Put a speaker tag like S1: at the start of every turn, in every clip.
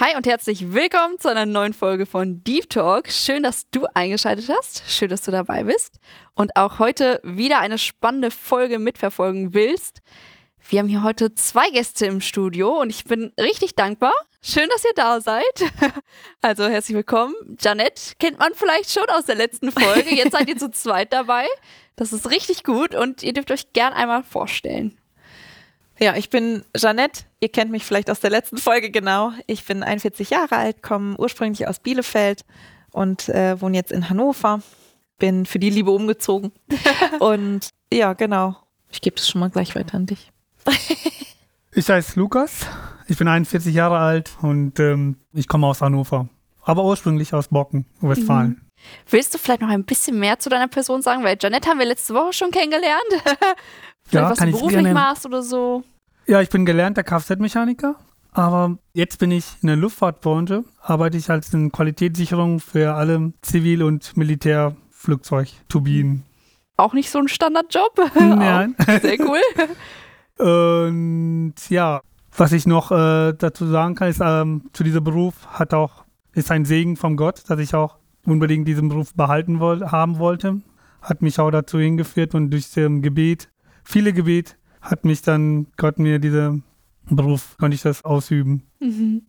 S1: Hi und herzlich willkommen zu einer neuen Folge von Deep Talk. Schön, dass du eingeschaltet hast. Schön, dass du dabei bist und auch heute wieder eine spannende Folge mitverfolgen willst. Wir haben hier heute zwei Gäste im Studio und ich bin richtig dankbar. Schön, dass ihr da seid. Also herzlich willkommen. Janette kennt man vielleicht schon aus der letzten Folge. Jetzt seid ihr zu zweit dabei. Das ist richtig gut und ihr dürft euch gern einmal vorstellen.
S2: Ja, ich bin Jeannette. Ihr kennt mich vielleicht aus der letzten Folge genau. Ich bin 41 Jahre alt, komme ursprünglich aus Bielefeld und äh, wohne jetzt in Hannover. Bin für die Liebe umgezogen. und ja, genau. Ich gebe es schon mal gleich weiter an dich.
S3: ich heiße Lukas. Ich bin 41 Jahre alt und ähm, ich komme aus Hannover. Aber ursprünglich aus Bocken, Westfalen. Mhm.
S1: Willst du vielleicht noch ein bisschen mehr zu deiner Person sagen? Weil Janette haben wir letzte Woche schon kennengelernt. ja, was kann du beruflich gerne. machst oder so.
S3: Ja, ich bin gelernter Kfz-Mechaniker, aber jetzt bin ich in der Luftfahrtbranche, arbeite ich als in Qualitätssicherung für alle Zivil- und Militärflugzeugturbinen.
S1: Auch nicht so ein Standardjob.
S3: Nein.
S1: Sehr cool.
S3: und ja, was ich noch äh, dazu sagen kann, ist, ähm, zu diesem Beruf hat auch, ist ein Segen von Gott, dass ich auch unbedingt diesen Beruf behalten woll haben wollte. Hat mich auch dazu hingeführt und durch ähm, Gebet, viele Gebet, hat mich dann Gott mir diesen Beruf, konnte ich das ausüben.
S1: Mhm.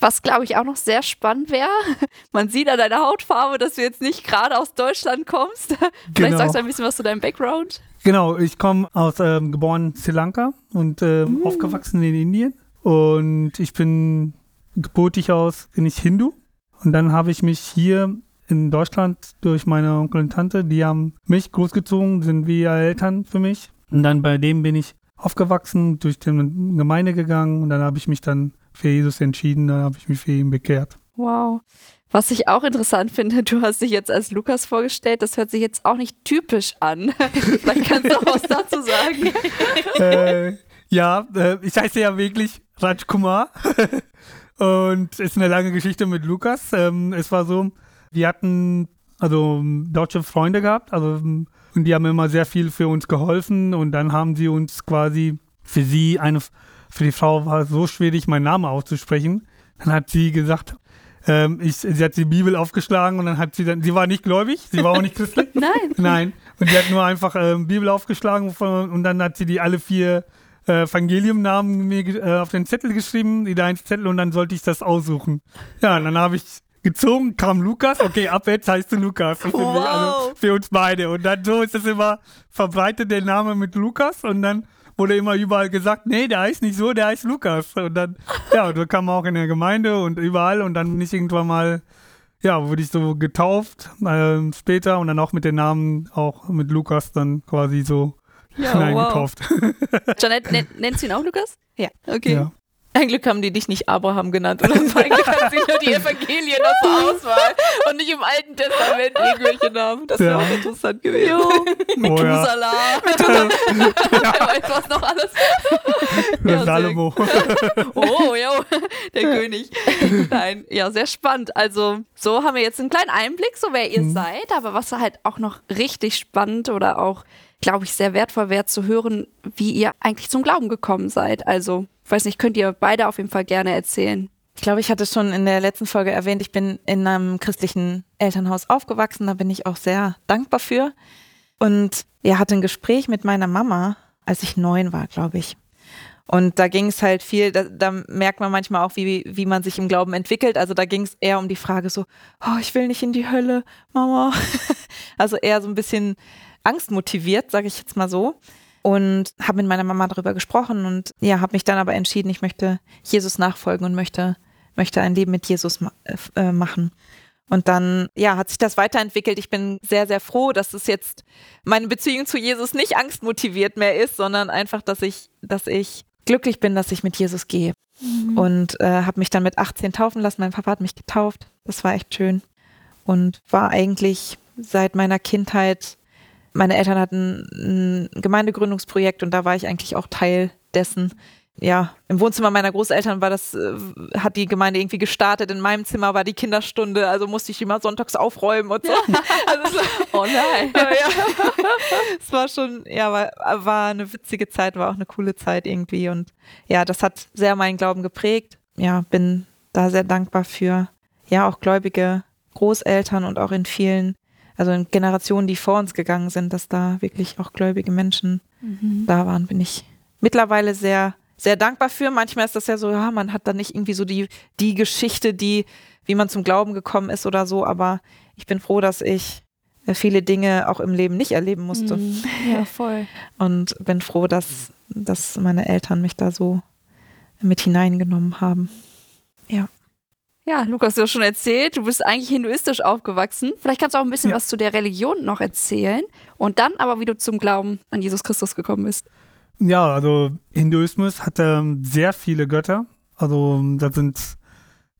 S1: Was, glaube ich, auch noch sehr spannend wäre, man sieht an deiner Hautfarbe, dass du jetzt nicht gerade aus Deutschland kommst. Vielleicht genau. sagst du ein bisschen was zu deinem Background.
S3: Genau, ich komme aus, ähm, geboren Sri Lanka und äh, mhm. aufgewachsen in Indien. Und ich bin geburtig aus, bin ich Hindu. Und dann habe ich mich hier in Deutschland durch meine Onkel und Tante, die haben mich großgezogen, sind wie Eltern für mich. Und dann bei dem bin ich aufgewachsen, durch die Gemeinde gegangen und dann habe ich mich dann für Jesus entschieden, dann habe ich mich für ihn bekehrt.
S1: Wow. Was ich auch interessant finde, du hast dich jetzt als Lukas vorgestellt, das hört sich jetzt auch nicht typisch an. Vielleicht kannst du auch was dazu sagen.
S3: äh, ja, äh, ich heiße ja wirklich Rajkumar und es ist eine lange Geschichte mit Lukas. Ähm, es war so, wir hatten also deutsche Freunde gehabt, also und die haben immer sehr viel für uns geholfen und dann haben sie uns quasi für sie eine, für die Frau war es so schwierig, meinen Namen auszusprechen. Dann hat sie gesagt, ähm, ich, sie hat die Bibel aufgeschlagen und dann hat sie dann, sie war nicht gläubig, sie war auch nicht christlich.
S1: Nein.
S3: Nein. Und sie hat nur einfach ähm, Bibel aufgeschlagen und dann hat sie die alle vier äh, Evangeliumnamen mir äh, auf den Zettel geschrieben, die da Zettel und dann sollte ich das aussuchen. Ja, und dann habe ich gezogen, kam Lukas, okay, ab jetzt heißt du Lukas. Für, wow. mich, also für uns beide. Und dann so ist es immer verbreitet der Name mit Lukas und dann wurde immer überall gesagt, nee, der heißt nicht so, der heißt Lukas. Und dann, ja, und dann kam auch in der Gemeinde und überall und dann bin ich irgendwann mal, ja, wurde ich so getauft äh, später und dann auch mit den Namen auch mit Lukas dann quasi so ja, hineingetauft.
S1: Wow. Janette, nennst du ihn auch Lukas?
S2: Ja.
S1: Okay. Ja.
S2: Ein Glück haben die dich nicht Abraham genannt oder so. Ein Glück haben sie nur die Evangelien noch zur Auswahl und nicht im Alten Testament irgendwelche Namen. Das wäre ja. auch interessant gewesen. Jo.
S1: Methuselah.
S2: Oh, ja. Weiß was noch alles.
S3: ja, Salomo.
S1: oh, ja, der König. Nein, ja, sehr spannend. Also, so haben wir jetzt einen kleinen Einblick, so wer ihr mhm. seid, aber was halt auch noch richtig spannend oder auch, glaube ich, sehr wertvoll wäre zu hören, wie ihr eigentlich zum Glauben gekommen seid. Also, ich weiß nicht, könnt ihr beide auf jeden Fall gerne erzählen.
S2: Ich glaube, ich hatte schon in der letzten Folge erwähnt, ich bin in einem christlichen Elternhaus aufgewachsen. Da bin ich auch sehr dankbar für. Und er hatte ein Gespräch mit meiner Mama, als ich neun war, glaube ich. Und da ging es halt viel, da, da, merkt man manchmal auch, wie, wie man sich im Glauben entwickelt. Also da ging es eher um die Frage so, oh, ich will nicht in die Hölle, Mama. also eher so ein bisschen angstmotiviert, sage ich jetzt mal so und habe mit meiner Mama darüber gesprochen und ja, habe mich dann aber entschieden, ich möchte Jesus nachfolgen und möchte, möchte ein Leben mit Jesus ma äh, machen. Und dann, ja, hat sich das weiterentwickelt. Ich bin sehr, sehr froh, dass es jetzt meine Beziehung zu Jesus nicht angstmotiviert mehr ist, sondern einfach, dass ich, dass ich glücklich bin, dass ich mit Jesus gehe. Mhm. Und äh, habe mich dann mit 18 taufen lassen. Mein Papa hat mich getauft. Das war echt schön. Und war eigentlich seit meiner Kindheit. Meine Eltern hatten ein Gemeindegründungsprojekt und da war ich eigentlich auch Teil dessen ja, im Wohnzimmer meiner Großeltern war das, äh, hat die Gemeinde irgendwie gestartet. In meinem Zimmer war die Kinderstunde, also musste ich immer sonntags aufräumen und so. Also,
S1: oh nein.
S2: ja, es war schon, ja, war, war eine witzige Zeit, war auch eine coole Zeit irgendwie. Und ja, das hat sehr meinen Glauben geprägt. Ja, bin da sehr dankbar für, ja, auch gläubige Großeltern und auch in vielen, also in Generationen, die vor uns gegangen sind, dass da wirklich auch gläubige Menschen mhm. da waren, bin ich mittlerweile sehr sehr dankbar für. Manchmal ist das ja so, ja, man hat da nicht irgendwie so die, die Geschichte, die, wie man zum Glauben gekommen ist oder so, aber ich bin froh, dass ich äh, viele Dinge auch im Leben nicht erleben musste.
S1: Mhm. Ja, voll.
S2: Und bin froh, dass, dass meine Eltern mich da so mit hineingenommen haben. Ja.
S1: Ja, Lukas, du hast schon erzählt, du bist eigentlich hinduistisch aufgewachsen. Vielleicht kannst du auch ein bisschen ja. was zu der Religion noch erzählen und dann aber, wie du zum Glauben an Jesus Christus gekommen bist.
S3: Ja, also Hinduismus hat ähm, sehr viele Götter. Also da sind,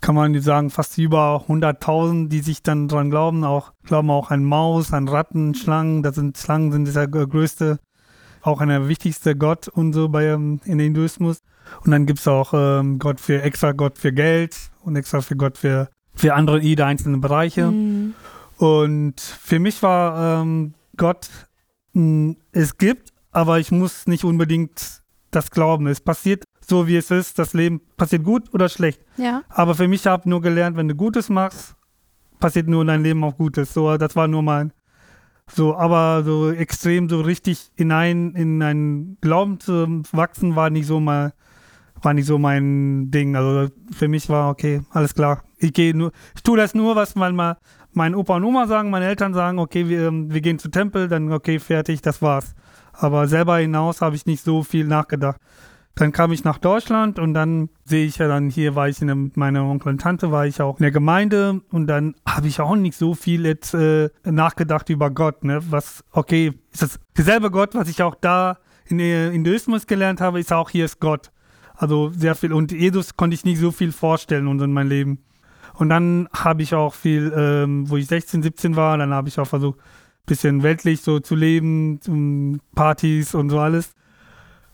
S3: kann man sagen, fast über 100.000, die sich dann dran glauben. Auch glauben auch an Maus, an Ratten, Schlangen. Das sind Schlangen sind der größte, auch der wichtigste Gott und so bei ähm, in Hinduismus. Und dann gibt es auch ähm, Gott für extra Gott für Geld und extra für Gott für für andere jede einzelne Bereiche. Mhm. Und für mich war ähm, Gott, mh, es gibt aber ich muss nicht unbedingt das glauben. Es passiert so, wie es ist. Das Leben passiert gut oder schlecht.
S1: Ja.
S3: Aber für mich habe ich nur gelernt, wenn du Gutes machst, passiert nur in deinem Leben auch Gutes. So, das war nur mein. So, aber so extrem so richtig hinein in einen Glauben zu wachsen, war nicht so mal, war nicht so mein Ding. Also für mich war okay, alles klar. Ich gehe nur, ich tue das nur, was man mal meine Opa und Oma sagen, meine Eltern sagen, okay, wir, wir gehen zu Tempel, dann okay, fertig, das war's. Aber selber hinaus habe ich nicht so viel nachgedacht. Dann kam ich nach Deutschland und dann sehe ich ja dann, hier war ich in der, mit meiner Onkel und Tante, war ich auch in der Gemeinde und dann habe ich auch nicht so viel jetzt äh, nachgedacht über Gott. Ne? Was, okay, ist das derselbe Gott, was ich auch da in der Hinduismus gelernt habe, ist auch hier ist Gott. Also sehr viel. Und Jesus konnte ich nicht so viel vorstellen und in mein Leben. Und dann habe ich auch viel, ähm, wo ich 16, 17 war, dann habe ich auch versucht, bisschen weltlich so zu leben, Partys und so alles.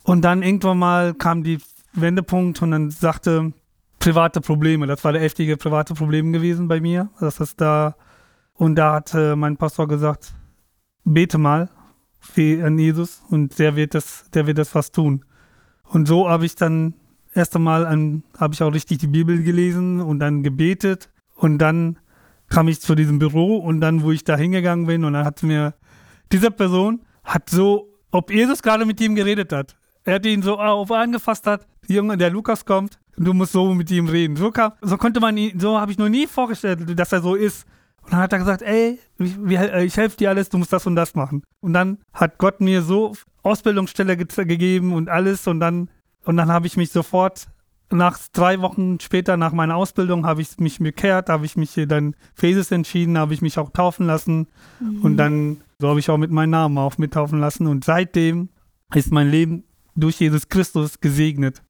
S3: Und dann irgendwann mal kam die Wendepunkt und dann sagte private Probleme. Das war der heftige private Problem gewesen bei mir. Das ist da und da hat äh, mein Pastor gesagt, bete mal an Jesus und der wird das, der wird das was tun. Und so habe ich dann erst einmal an, habe ich auch richtig die Bibel gelesen und dann gebetet und dann kam ich zu diesem Büro und dann, wo ich da hingegangen bin und dann hat mir, diese Person hat so, ob Jesus gerade mit ihm geredet hat. Er hat ihn so auf angefasst hat, Junge, der Lukas kommt, du musst so mit ihm reden. So, kam, so konnte man ihn, so habe ich noch nie vorgestellt, dass er so ist. Und dann hat er gesagt, ey, ich, ich helfe dir alles, du musst das und das machen. Und dann hat Gott mir so Ausbildungsstelle ge gegeben und alles und dann, und dann habe ich mich sofort nach drei Wochen später, nach meiner Ausbildung, habe ich mich bekehrt, habe ich mich dann für Jesus entschieden, habe ich mich auch taufen lassen mhm. und dann so habe ich auch mit meinem Namen auch mittaufen lassen und seitdem ist mein Leben durch Jesus Christus gesegnet.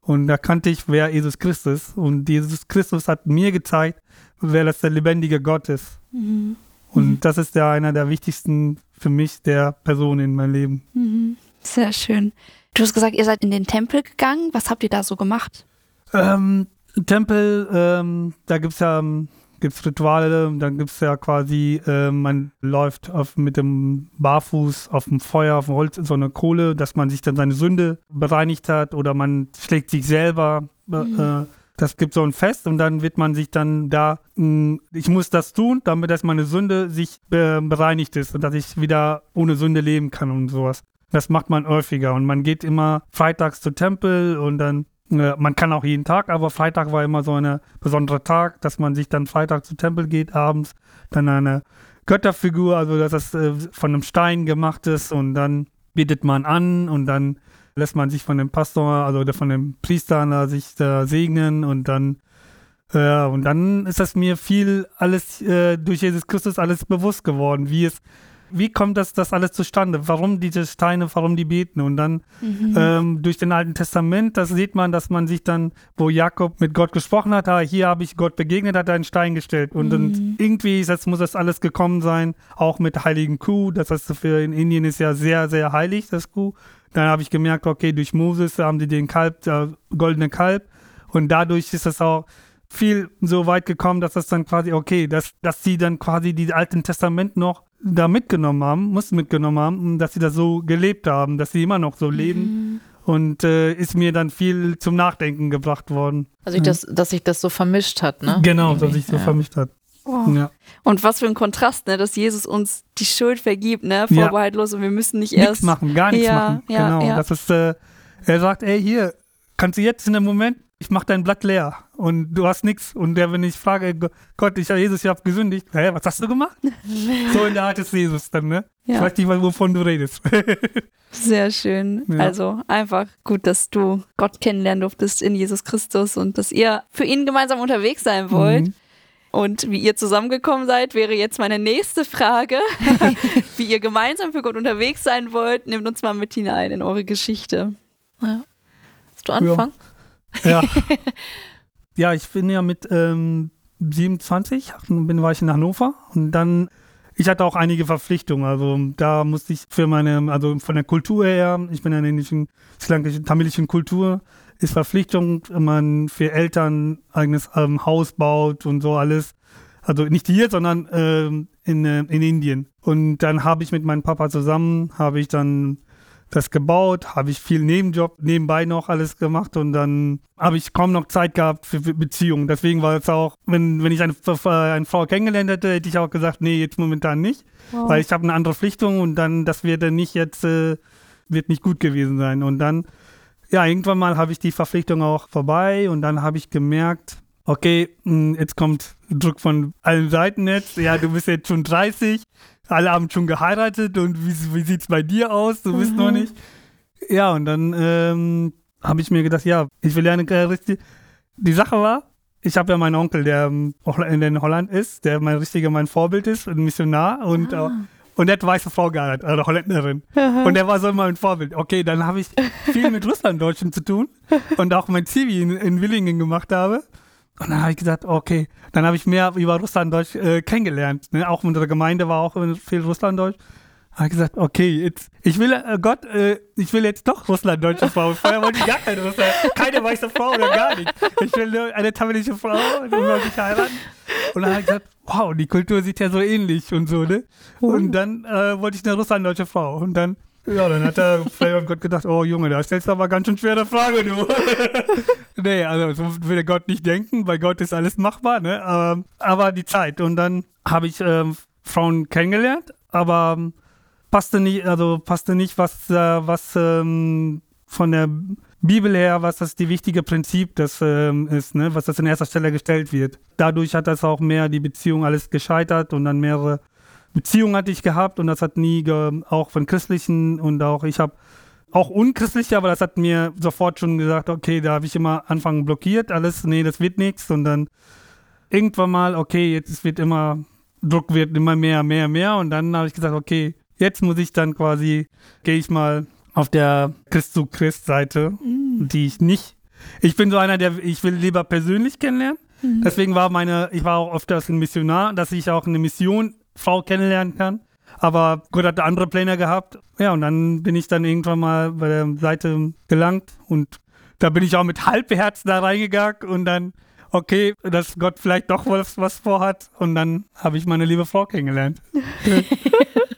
S3: Und da kannte ich, wer Jesus Christus ist. Und Jesus Christus hat mir gezeigt, wer das der lebendige Gott ist. Mhm. Und mhm. das ist ja einer der wichtigsten für mich der Personen in meinem Leben.
S1: Mhm. Sehr schön. Du hast gesagt, ihr seid in den Tempel gegangen. Was habt ihr da so gemacht?
S3: Ähm, Tempel, ähm, da gibt es ja ähm, gibt's Rituale, dann gibt es ja quasi, äh, man läuft auf, mit dem Barfuß auf dem Feuer, auf dem Holz, so eine Kohle, dass man sich dann seine Sünde bereinigt hat oder man schlägt sich selber. Äh, mhm. Äh, das gibt so ein Fest und dann wird man sich dann da, mh, hm, ich muss das tun, damit dass meine Sünde sich äh, bereinigt ist und dass ich wieder ohne Sünde leben kann und sowas. Das macht man häufiger und man geht immer freitags zu Tempel und dann, äh, man kann auch jeden Tag, aber Freitag war immer so ein besonderer Tag, dass man sich dann Freitag zu Tempel geht, abends, dann eine Götterfigur, also dass das äh, von einem Stein gemacht ist und dann betet man an und dann lässt man sich von dem Pastor, also von dem Priester da, sich da segnen und dann ja, und dann ist das mir viel alles äh, durch Jesus Christus alles bewusst geworden, wie es wie kommt das, das alles zustande? Warum diese Steine, warum die beten? Und dann
S1: Mhm.
S3: ähm, durch den Alten Testament, das sieht man, dass man sich dann, wo Jakob mit Gott gesprochen hat, ah, hier habe ich Gott begegnet, hat er einen Stein gestellt. Und,
S1: Mhm.
S3: dann irgendwie das, muss das alles gekommen sein, auch mit heiligen Kuh. Das heißt, für in Indien ist ja sehr, sehr heilig, das Kuh. Dann habe ich gemerkt, okay, durch Moses haben die den Kalb, der goldene Kalb. Und dadurch ist es auch viel so weit gekommen, dass das dann quasi, okay, dass, dass sie dann quasi die Alten Testament noch da mitgenommen haben, muss mitgenommen haben, dass sie das so gelebt haben, dass sie immer noch so leben. Und äh, ist mir dann viel zum Nachdenken gebracht worden.
S2: Also, ich das, dass sich das so vermischt hat, ne?
S3: Genau, dass
S2: Irgendwie,
S3: sich so
S2: ja.
S3: vermischt hat.
S1: Oh.
S3: Ja.
S1: Und was für ein Kontrast, ne, dass Jesus uns die Schuld vergibt, ne,
S3: Ja.
S1: vorbehaltlos und wir müssen nicht
S3: Nichts
S1: erst
S3: machen, gar nichts
S1: Ja,
S3: machen.
S1: ja,
S3: genau.
S1: ja.
S3: Das ist, äh, er sagt, ey, hier, kannst du jetzt in dem Moment, ich mach dein Blatt leer und du hast nichts. Und der, wenn ich frage, Go- Gott, ich Jesus, ich habe gesündigt, hä, was hast du gemacht? so in der Art ist Jesus dann, ne?
S1: Ja.
S3: Ich weiß nicht, wovon du redest.
S1: Sehr schön.
S3: Ja.
S1: Also einfach gut, dass du Gott kennenlernen durftest in Jesus Christus und dass ihr für ihn gemeinsam unterwegs sein wollt.
S3: Mhm.
S1: Und wie ihr zusammengekommen seid, wäre jetzt meine nächste Frage. wie ihr gemeinsam für Gott unterwegs sein wollt, nehmt uns mal mit hinein in eure Geschichte.
S2: Willst du anfangen?
S3: Ja. ja, ich bin ja mit ähm, 27, bin, war ich in Hannover und dann, ich hatte auch einige Verpflichtungen. Also da musste ich für meine, also von der Kultur her, ich bin in der indischen, sri-lankischen, tamilischen Kultur, ist Verpflichtung, wenn man für Eltern eigenes ähm, Haus baut und so alles. Also nicht hier, sondern ähm, in, äh, in Indien. Und dann habe ich mit meinem Papa zusammen, habe ich dann das gebaut, habe ich viel Nebenjob nebenbei noch alles gemacht und dann habe ich kaum noch Zeit gehabt für, Beziehungen. Deswegen war es auch, wenn, wenn ich eine, eine Frau kennengelernt hätte, hätte ich auch gesagt, nee, jetzt momentan nicht, weil ich habe eine andere Pflichtung und dann, das wird dann nicht jetzt, äh, wird nicht gut gewesen sein. Und dann, ja, irgendwann mal habe ich die Verpflichtung auch vorbei und dann habe ich gemerkt, okay, mh, jetzt kommt Druck von allen Seiten jetzt, ja, du bist jetzt schon 30, alle haben schon geheiratet und wie, wie sieht es bei dir aus? Du bist noch nicht. Ja, und dann ähm, habe ich mir gedacht, ja, ich will ja eine äh, richtig. Die Sache war, ich habe ja meinen Onkel, der ähm, in Holland ist, der mein richtiger mein Vorbild ist, ein Missionar und äh, und der hat weiße Frau geheiratet, eine Holländerin. Und der war so mein Vorbild. Okay, dann habe ich viel mit Russlanddeutschen zu tun und auch mein Zivi in, in Willingen gemacht habe. Und dann habe ich gesagt, okay, dann habe ich mehr über Russlanddeutsch äh, kennengelernt. Ne? Auch unsere Gemeinde war auch viel Russlanddeutsch. Habe ich gesagt, okay, jetzt, ich will, äh, Gott, äh, ich will jetzt doch russlanddeutsche Frau. Vorher wollte ich gar keine Russland, keine weiße Frau oder gar nichts. Ich will nur eine tamilische Frau und dann wollte ich heiraten. Und dann habe ich gesagt, wow, die Kultur sieht ja so ähnlich und so, ne? Und dann äh, wollte ich eine russlanddeutsche Frau. Und dann, ja, dann hat er vielleicht hat Gott gedacht, oh Junge, da stellst du aber ganz schön schwere Frage, du. nee, also so würde Gott nicht denken, bei Gott ist alles machbar, ne? Aber, aber die Zeit. Und dann habe ich ähm, Frauen kennengelernt, aber ähm, passte nicht, also passte nicht, was, äh, was ähm, von der Bibel her, was das die wichtige Prinzip das ähm, ist, ne? was das in erster Stelle gestellt wird. Dadurch hat das auch mehr die Beziehung alles gescheitert und dann mehrere Beziehungen hatte ich gehabt und das hat nie, ge auch von christlichen und auch ich habe auch unchristliche, aber das hat mir sofort schon gesagt, okay, da habe ich immer Anfang blockiert, alles, nee, das wird nichts und dann irgendwann mal, okay, jetzt wird immer, Druck wird immer mehr, mehr, mehr und dann habe ich gesagt, okay, jetzt muss ich dann quasi, gehe ich mal auf der Christ zu Christ Seite, die ich nicht, ich bin so einer, der, ich will lieber persönlich kennenlernen, deswegen war meine, ich war auch öfters ein Missionar, dass ich auch eine Mission Frau kennenlernen kann. Aber Gott hatte andere Pläne gehabt. Ja, und dann bin ich dann irgendwann mal bei der Seite gelangt und da bin ich auch mit Halbherz da reingegangen und dann, okay, dass Gott vielleicht doch was, was vorhat. Und dann habe ich meine liebe Frau kennengelernt.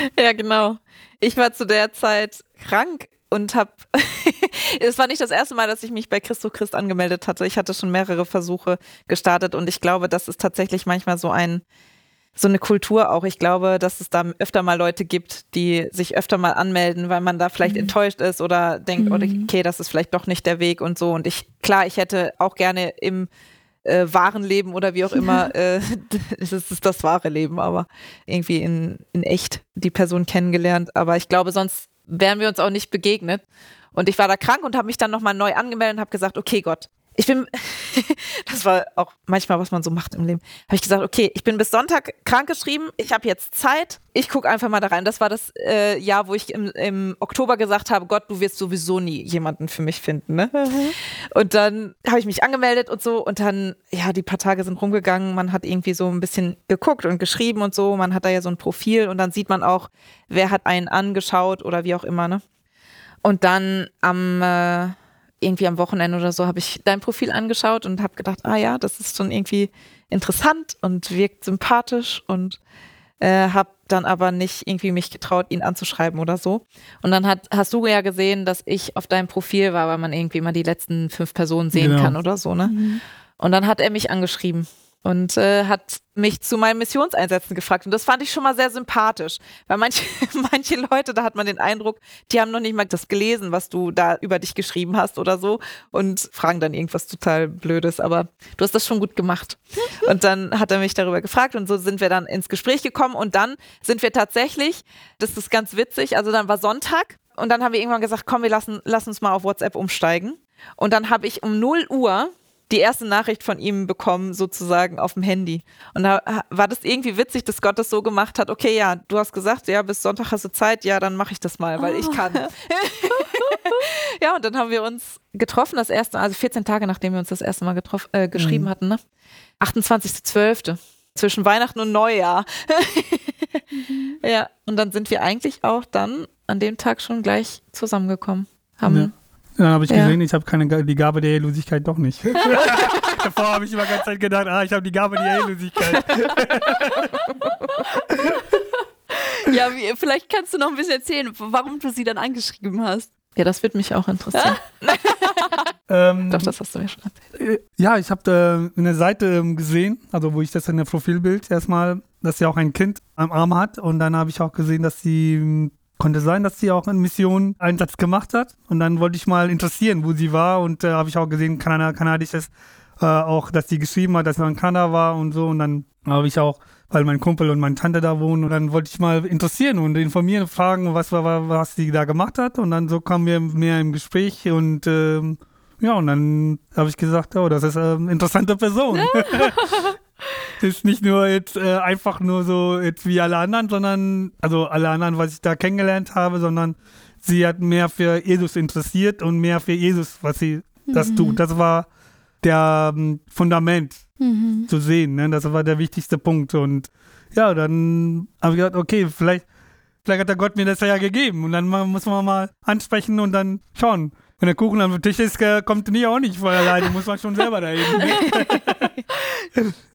S2: Ja, genau. Ich war zu der Zeit krank und habe, es war nicht das erste Mal, dass ich mich bei Christo Christ angemeldet hatte. Ich hatte schon mehrere Versuche gestartet und ich glaube, das ist tatsächlich manchmal so ein, so eine Kultur auch. Ich glaube, dass es da öfter mal Leute gibt, die sich öfter mal anmelden, weil man da vielleicht enttäuscht ist oder denkt, okay, das ist vielleicht doch nicht der Weg und so. Und ich, klar, ich hätte auch gerne im äh, wahren Leben oder wie auch immer, äh, es ist das wahre Leben, aber irgendwie in, in echt die Person kennengelernt. Aber ich glaube, sonst wären wir uns auch nicht begegnet. Und ich war da krank und habe mich dann nochmal neu angemeldet und habe gesagt, okay Gott, ich bin, das war auch manchmal, was man so macht im Leben, habe ich gesagt, okay, ich bin bis Sonntag krankgeschrieben, ich habe jetzt Zeit, ich gucke einfach mal da rein. Das war das äh, Jahr, wo ich im, im, Oktober gesagt habe, Gott, du wirst sowieso nie jemanden für mich finden. Ne? Mhm. Und dann habe ich mich angemeldet und so und dann, ja, die paar Tage sind rumgegangen, man hat irgendwie so ein bisschen geguckt und geschrieben und so, man hat da ja so ein Profil und dann sieht man auch, wer hat einen angeschaut oder wie auch immer, ne? Und dann am äh, irgendwie am Wochenende oder so habe ich dein Profil angeschaut und habe gedacht, ah ja, das ist schon irgendwie interessant und wirkt sympathisch und äh, habe dann aber nicht irgendwie mich getraut, ihn anzuschreiben oder so. Und dann hat, hast du ja gesehen, dass ich auf deinem Profil war, weil man irgendwie mal die letzten fünf Personen sehen genau. kann oder so, ne? Mhm. Und dann hat er mich angeschrieben und äh, hat mich zu meinen Missionseinsätzen gefragt. Und das fand ich schon mal sehr sympathisch, weil manche, manche Leute, da hat man den Eindruck, die haben noch nicht mal das gelesen, was du da über dich geschrieben hast oder so und fragen dann irgendwas total Blödes. Aber du hast das schon gut gemacht. Und dann hat er mich darüber gefragt und so sind wir dann ins Gespräch gekommen und dann sind wir tatsächlich, das ist ganz witzig, also dann war Sonntag und dann haben wir irgendwann gesagt, komm, wir lassen, lass uns mal auf WhatsApp umsteigen. Und dann habe ich um 0 Uhr die erste Nachricht von ihm bekommen, sozusagen auf dem Handy. Und da war das irgendwie witzig, dass Gott das so gemacht hat, okay, ja, du hast gesagt, ja, bis Sonntag hast du Zeit, ja, dann mache ich das mal, weil oh. ich kann. ja, und dann haben wir uns getroffen, das erste, also 14 Tage, nachdem wir uns das erste Mal getroffen, äh, geschrieben mhm. hatten, ne? 28.12. Zwischen Weihnachten und Neujahr. mhm. Ja, und dann sind wir eigentlich auch dann an dem Tag schon gleich zusammengekommen. Haben ja
S3: dann habe ich gesehen, ja. ich habe keine die Gabe der Ehelosigkeit doch nicht. Davor habe ich immer ganz Zeit gedacht, ah, ich habe die Gabe der Ehelosigkeit.
S1: ja, wie, vielleicht kannst du noch ein bisschen erzählen, warum du sie dann angeschrieben hast.
S2: Ja, das würde mich auch interessieren.
S3: ähm,
S2: Doch, das hast du mir schon
S3: erzählt. Äh, ja, ich habe äh, eine Seite ähm, gesehen, also wo ich das in der Profilbild erstmal, dass sie auch ein Kind am Arm hat und dann habe ich auch gesehen, dass sie ähm, Konnte sein, dass sie auch in Mission Einsatz gemacht hat. Und dann wollte ich mal interessieren, wo sie war. Und äh, habe ich auch gesehen, Kanada, kanadisches, äh, auch, dass sie geschrieben hat, dass sie in Kanada war und so. Und dann habe ich auch, weil mein Kumpel und meine Tante da wohnen, und dann wollte ich mal interessieren und informieren, fragen, was, was sie da gemacht hat. Und dann so kamen wir mehr im Gespräch und ähm, ja, und dann habe ich gesagt, oh, das ist eine interessante Person. ist nicht nur jetzt äh, einfach nur so jetzt wie alle anderen, sondern, also alle anderen, was ich da kennengelernt habe, sondern sie hat mehr für Jesus interessiert und mehr für Jesus, was sie mhm. das tut. Das war der ähm, Fundament mhm. zu sehen. Ne? Das war der wichtigste Punkt. Und ja, dann habe ich gedacht, okay, vielleicht, vielleicht hat der Gott mir das ja gegeben. Und dann muss man mal ansprechen und dann schauen. Wenn der Kuchen am Tisch ist, äh, kommt nie auch nicht von alleine, muss man schon selber dahin.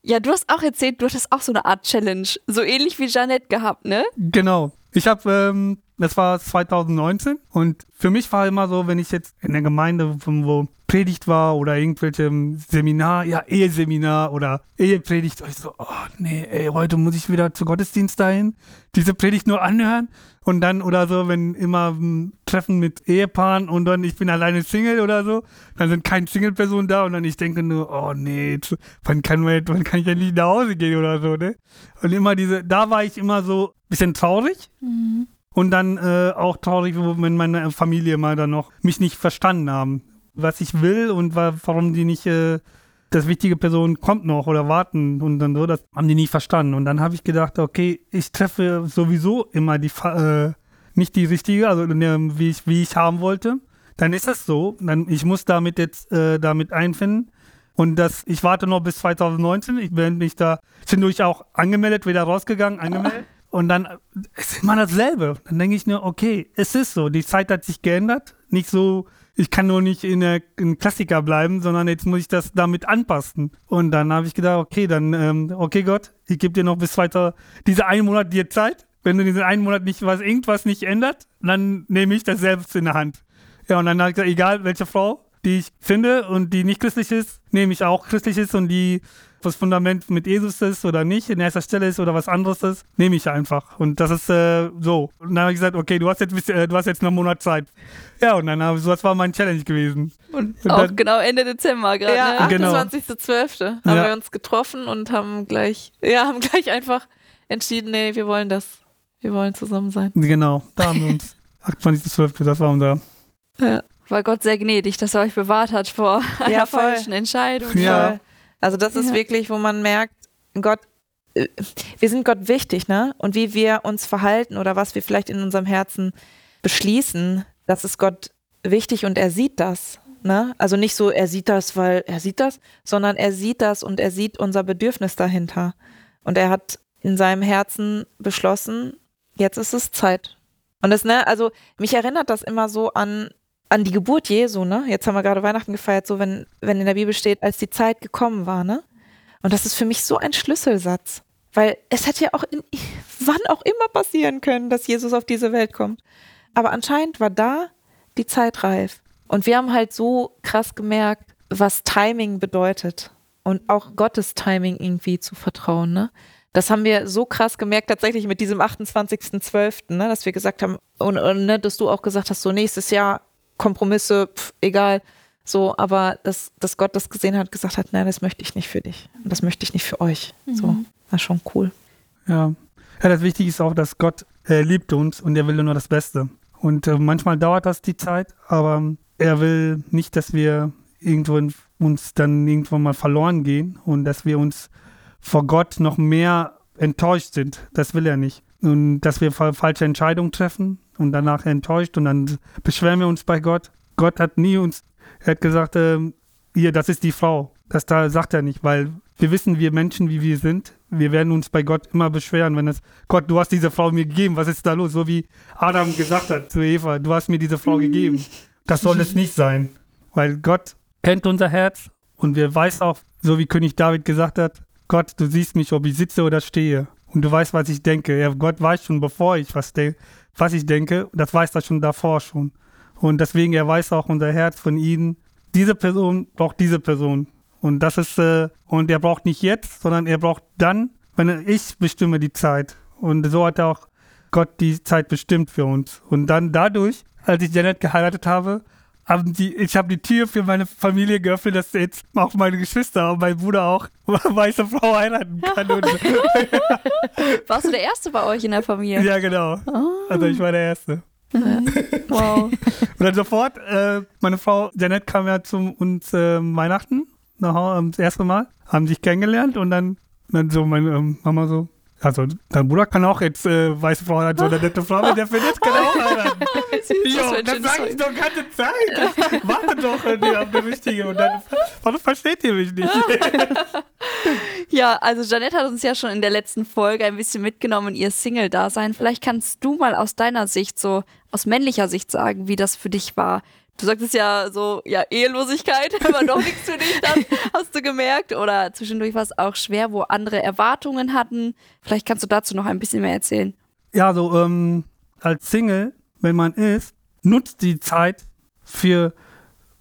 S1: Ja, du hast auch erzählt, du hattest auch so eine Art Challenge, so ähnlich wie Jeannette gehabt, ne?
S3: Genau. Ich habe, ähm, das war 2019 und für mich war immer so, wenn ich jetzt in der Gemeinde, wo Predigt war oder irgendwelche Seminar, ja, Eheseminar oder Ehepredigt, ich so, oh nee, ey, heute muss ich wieder zu Gottesdienst dahin, diese Predigt nur anhören und dann oder so, wenn immer ein Treffen mit Ehepaaren und dann ich bin alleine Single oder so, dann sind keine Single-Personen da und dann ich denke nur, oh nee, wann kann, man, wann kann ich endlich nach Hause gehen oder so, ne? Und immer diese, da war ich immer so ein bisschen traurig. Mhm. Und dann äh, auch traurig, wenn meine Familie mal dann noch mich nicht verstanden haben, was ich will und warum die nicht, äh, das wichtige Person kommt noch oder warten und dann so, das haben die nicht verstanden. Und dann habe ich gedacht, okay, ich treffe sowieso immer die, äh, nicht die richtige, also wie ich, wie ich haben wollte. Dann ist das so, dann ich muss damit jetzt äh, damit einfinden. Und das, ich warte noch bis 2019. Ich bin mich da zwischendurch auch angemeldet, wieder rausgegangen, angemeldet. Und dann ist immer dasselbe. Dann denke ich nur, okay, es ist so. Die Zeit hat sich geändert. Nicht so, ich kann nur nicht in der in Klassiker bleiben, sondern jetzt muss ich das damit anpassen. Und dann habe ich gedacht, okay, dann, ähm, okay Gott, ich gebe dir noch bis weiter diese einen Monat dir Zeit. Wenn du diesen einen Monat nicht was, irgendwas nicht ändert, dann nehme ich das selbst in der Hand. Ja, und dann habe ich gesagt, egal welche Frau, die ich finde und die nicht christlich ist, nehme ich auch christlich ist und die das Fundament mit Jesus ist oder nicht, in erster Stelle ist oder was anderes ist, nehme ich einfach. Und das ist äh, so. Und dann habe ich gesagt, okay, du hast jetzt, äh, du hast jetzt noch einen Monat Zeit. Ja, und dann habe ich, das war mein Challenge gewesen.
S1: Und, und auch dann, genau Ende Dezember gerade.
S2: Ja, ne? 28.12. Genau. haben ja. wir uns getroffen und haben gleich, ja, haben gleich einfach entschieden, nee, wir wollen das. Wir wollen zusammen sein.
S3: Genau, da haben wir uns. 28.12., das war unser
S2: ja.
S1: weil Gott sehr gnädig, dass er euch bewahrt hat vor einer
S2: Ja, voll.
S1: falschen Entscheidung.
S3: Ja.
S2: Voll. Also das ist
S1: Ja.
S2: wirklich, wo man merkt, Gott, äh, wir sind Gott wichtig, ne? Und wie wir uns verhalten oder was wir vielleicht in unserem Herzen beschließen, das ist Gott wichtig und er sieht das. Ne? Also nicht so, er sieht das, weil er sieht das, sondern er sieht das und er sieht unser Bedürfnis dahinter. Und er hat in seinem Herzen beschlossen, jetzt ist es Zeit. Und das, ne, also mich erinnert das immer so an, an die Geburt Jesu, ne? Jetzt haben wir gerade Weihnachten gefeiert, so wenn, wenn in der Bibel steht, als die Zeit gekommen war, ne? Und das ist für mich so ein Schlüsselsatz. Weil es hätte ja auch in, wann auch immer passieren können, dass Jesus auf diese Welt kommt. Aber anscheinend war da die Zeit reif. Und wir haben halt so krass gemerkt, was Timing bedeutet. Und auch Gottes Timing irgendwie zu vertrauen, ne? Das haben wir so krass gemerkt, tatsächlich mit diesem 28.12., ne, dass wir gesagt haben, und, und ne, dass du auch gesagt hast, so nächstes Jahr Kompromisse, pf, egal. So, aber dass, dass Gott das gesehen hat, gesagt hat, nein, das möchte ich nicht für dich. Und das möchte ich nicht für euch. So, war schon cool.
S3: Ja. ja, das Wichtige ist auch, dass Gott äh, liebt uns und er will nur das Beste. Und äh, manchmal dauert das die Zeit, aber er will nicht, dass wir irgendwo in, uns dann irgendwann mal verloren gehen und dass wir uns vor Gott noch mehr enttäuscht sind. Das will er nicht. Und dass wir fa falsche Entscheidungen treffen und danach enttäuscht und dann beschweren wir uns bei Gott. Gott hat nie uns, er hat gesagt, ähm, hier, das ist die Frau. Das da sagt er nicht, weil wir wissen, wir Menschen, wie wir sind, wir werden uns bei Gott immer beschweren, wenn es, Gott, du hast diese Frau mir gegeben, was ist da los? So wie Adam gesagt hat zu Eva, du hast mir diese Frau gegeben. Das soll es nicht sein, weil Gott kennt unser Herz und wir weiß auch, so wie König David gesagt hat, Gott, du siehst mich, ob ich sitze oder stehe. Und du weißt, was ich denke. Ja, Gott weiß schon, bevor ich was, de was ich denke, das weiß er schon davor schon. Und deswegen, er weiß auch unser Herz von ihnen. Diese Person braucht diese Person. Und das ist, äh, und er braucht nicht jetzt, sondern er braucht dann, wenn ich bestimme die Zeit. Und so hat auch Gott die Zeit bestimmt für uns. Und dann dadurch, als ich Janet geheiratet habe, haben die, ich habe die Tür für meine Familie geöffnet, dass jetzt auch meine Geschwister und mein Bruder auch weiße Frau heiraten kann.
S1: Warst du der Erste bei euch in der Familie?
S3: ja, genau. Also ich war der Erste.
S1: Wow.
S3: Und dann sofort, äh, meine Frau Janet kam ja zu uns äh, Weihnachten, nach Hause, ähm, das erste Mal, haben sich kennengelernt und dann, dann so meine ähm, Mama so, also dein Bruder kann auch jetzt äh, weiße Frau heiraten, so eine nette Frau, wenn der findet, kann auch heiraten. Jo, das
S1: schönes
S3: sag ich doch ganze Zeit. Warte doch äh, auf der Richtige. Und dann, warum versteht ihr mich nicht?
S1: Ja, also Janette hat uns ja schon in der letzten Folge ein bisschen mitgenommen in ihr Single-Dasein. Vielleicht kannst du mal aus deiner Sicht, so aus männlicher Sicht sagen, wie das für dich war. Du sagtest ja so, ja, Ehelosigkeit war doch nichts für dich dann, hast du gemerkt. Oder zwischendurch war es auch schwer, wo andere Erwartungen hatten. Vielleicht kannst du dazu noch ein bisschen mehr erzählen.
S3: Ja, so ähm, als Single, wenn man ist, nutzt die Zeit für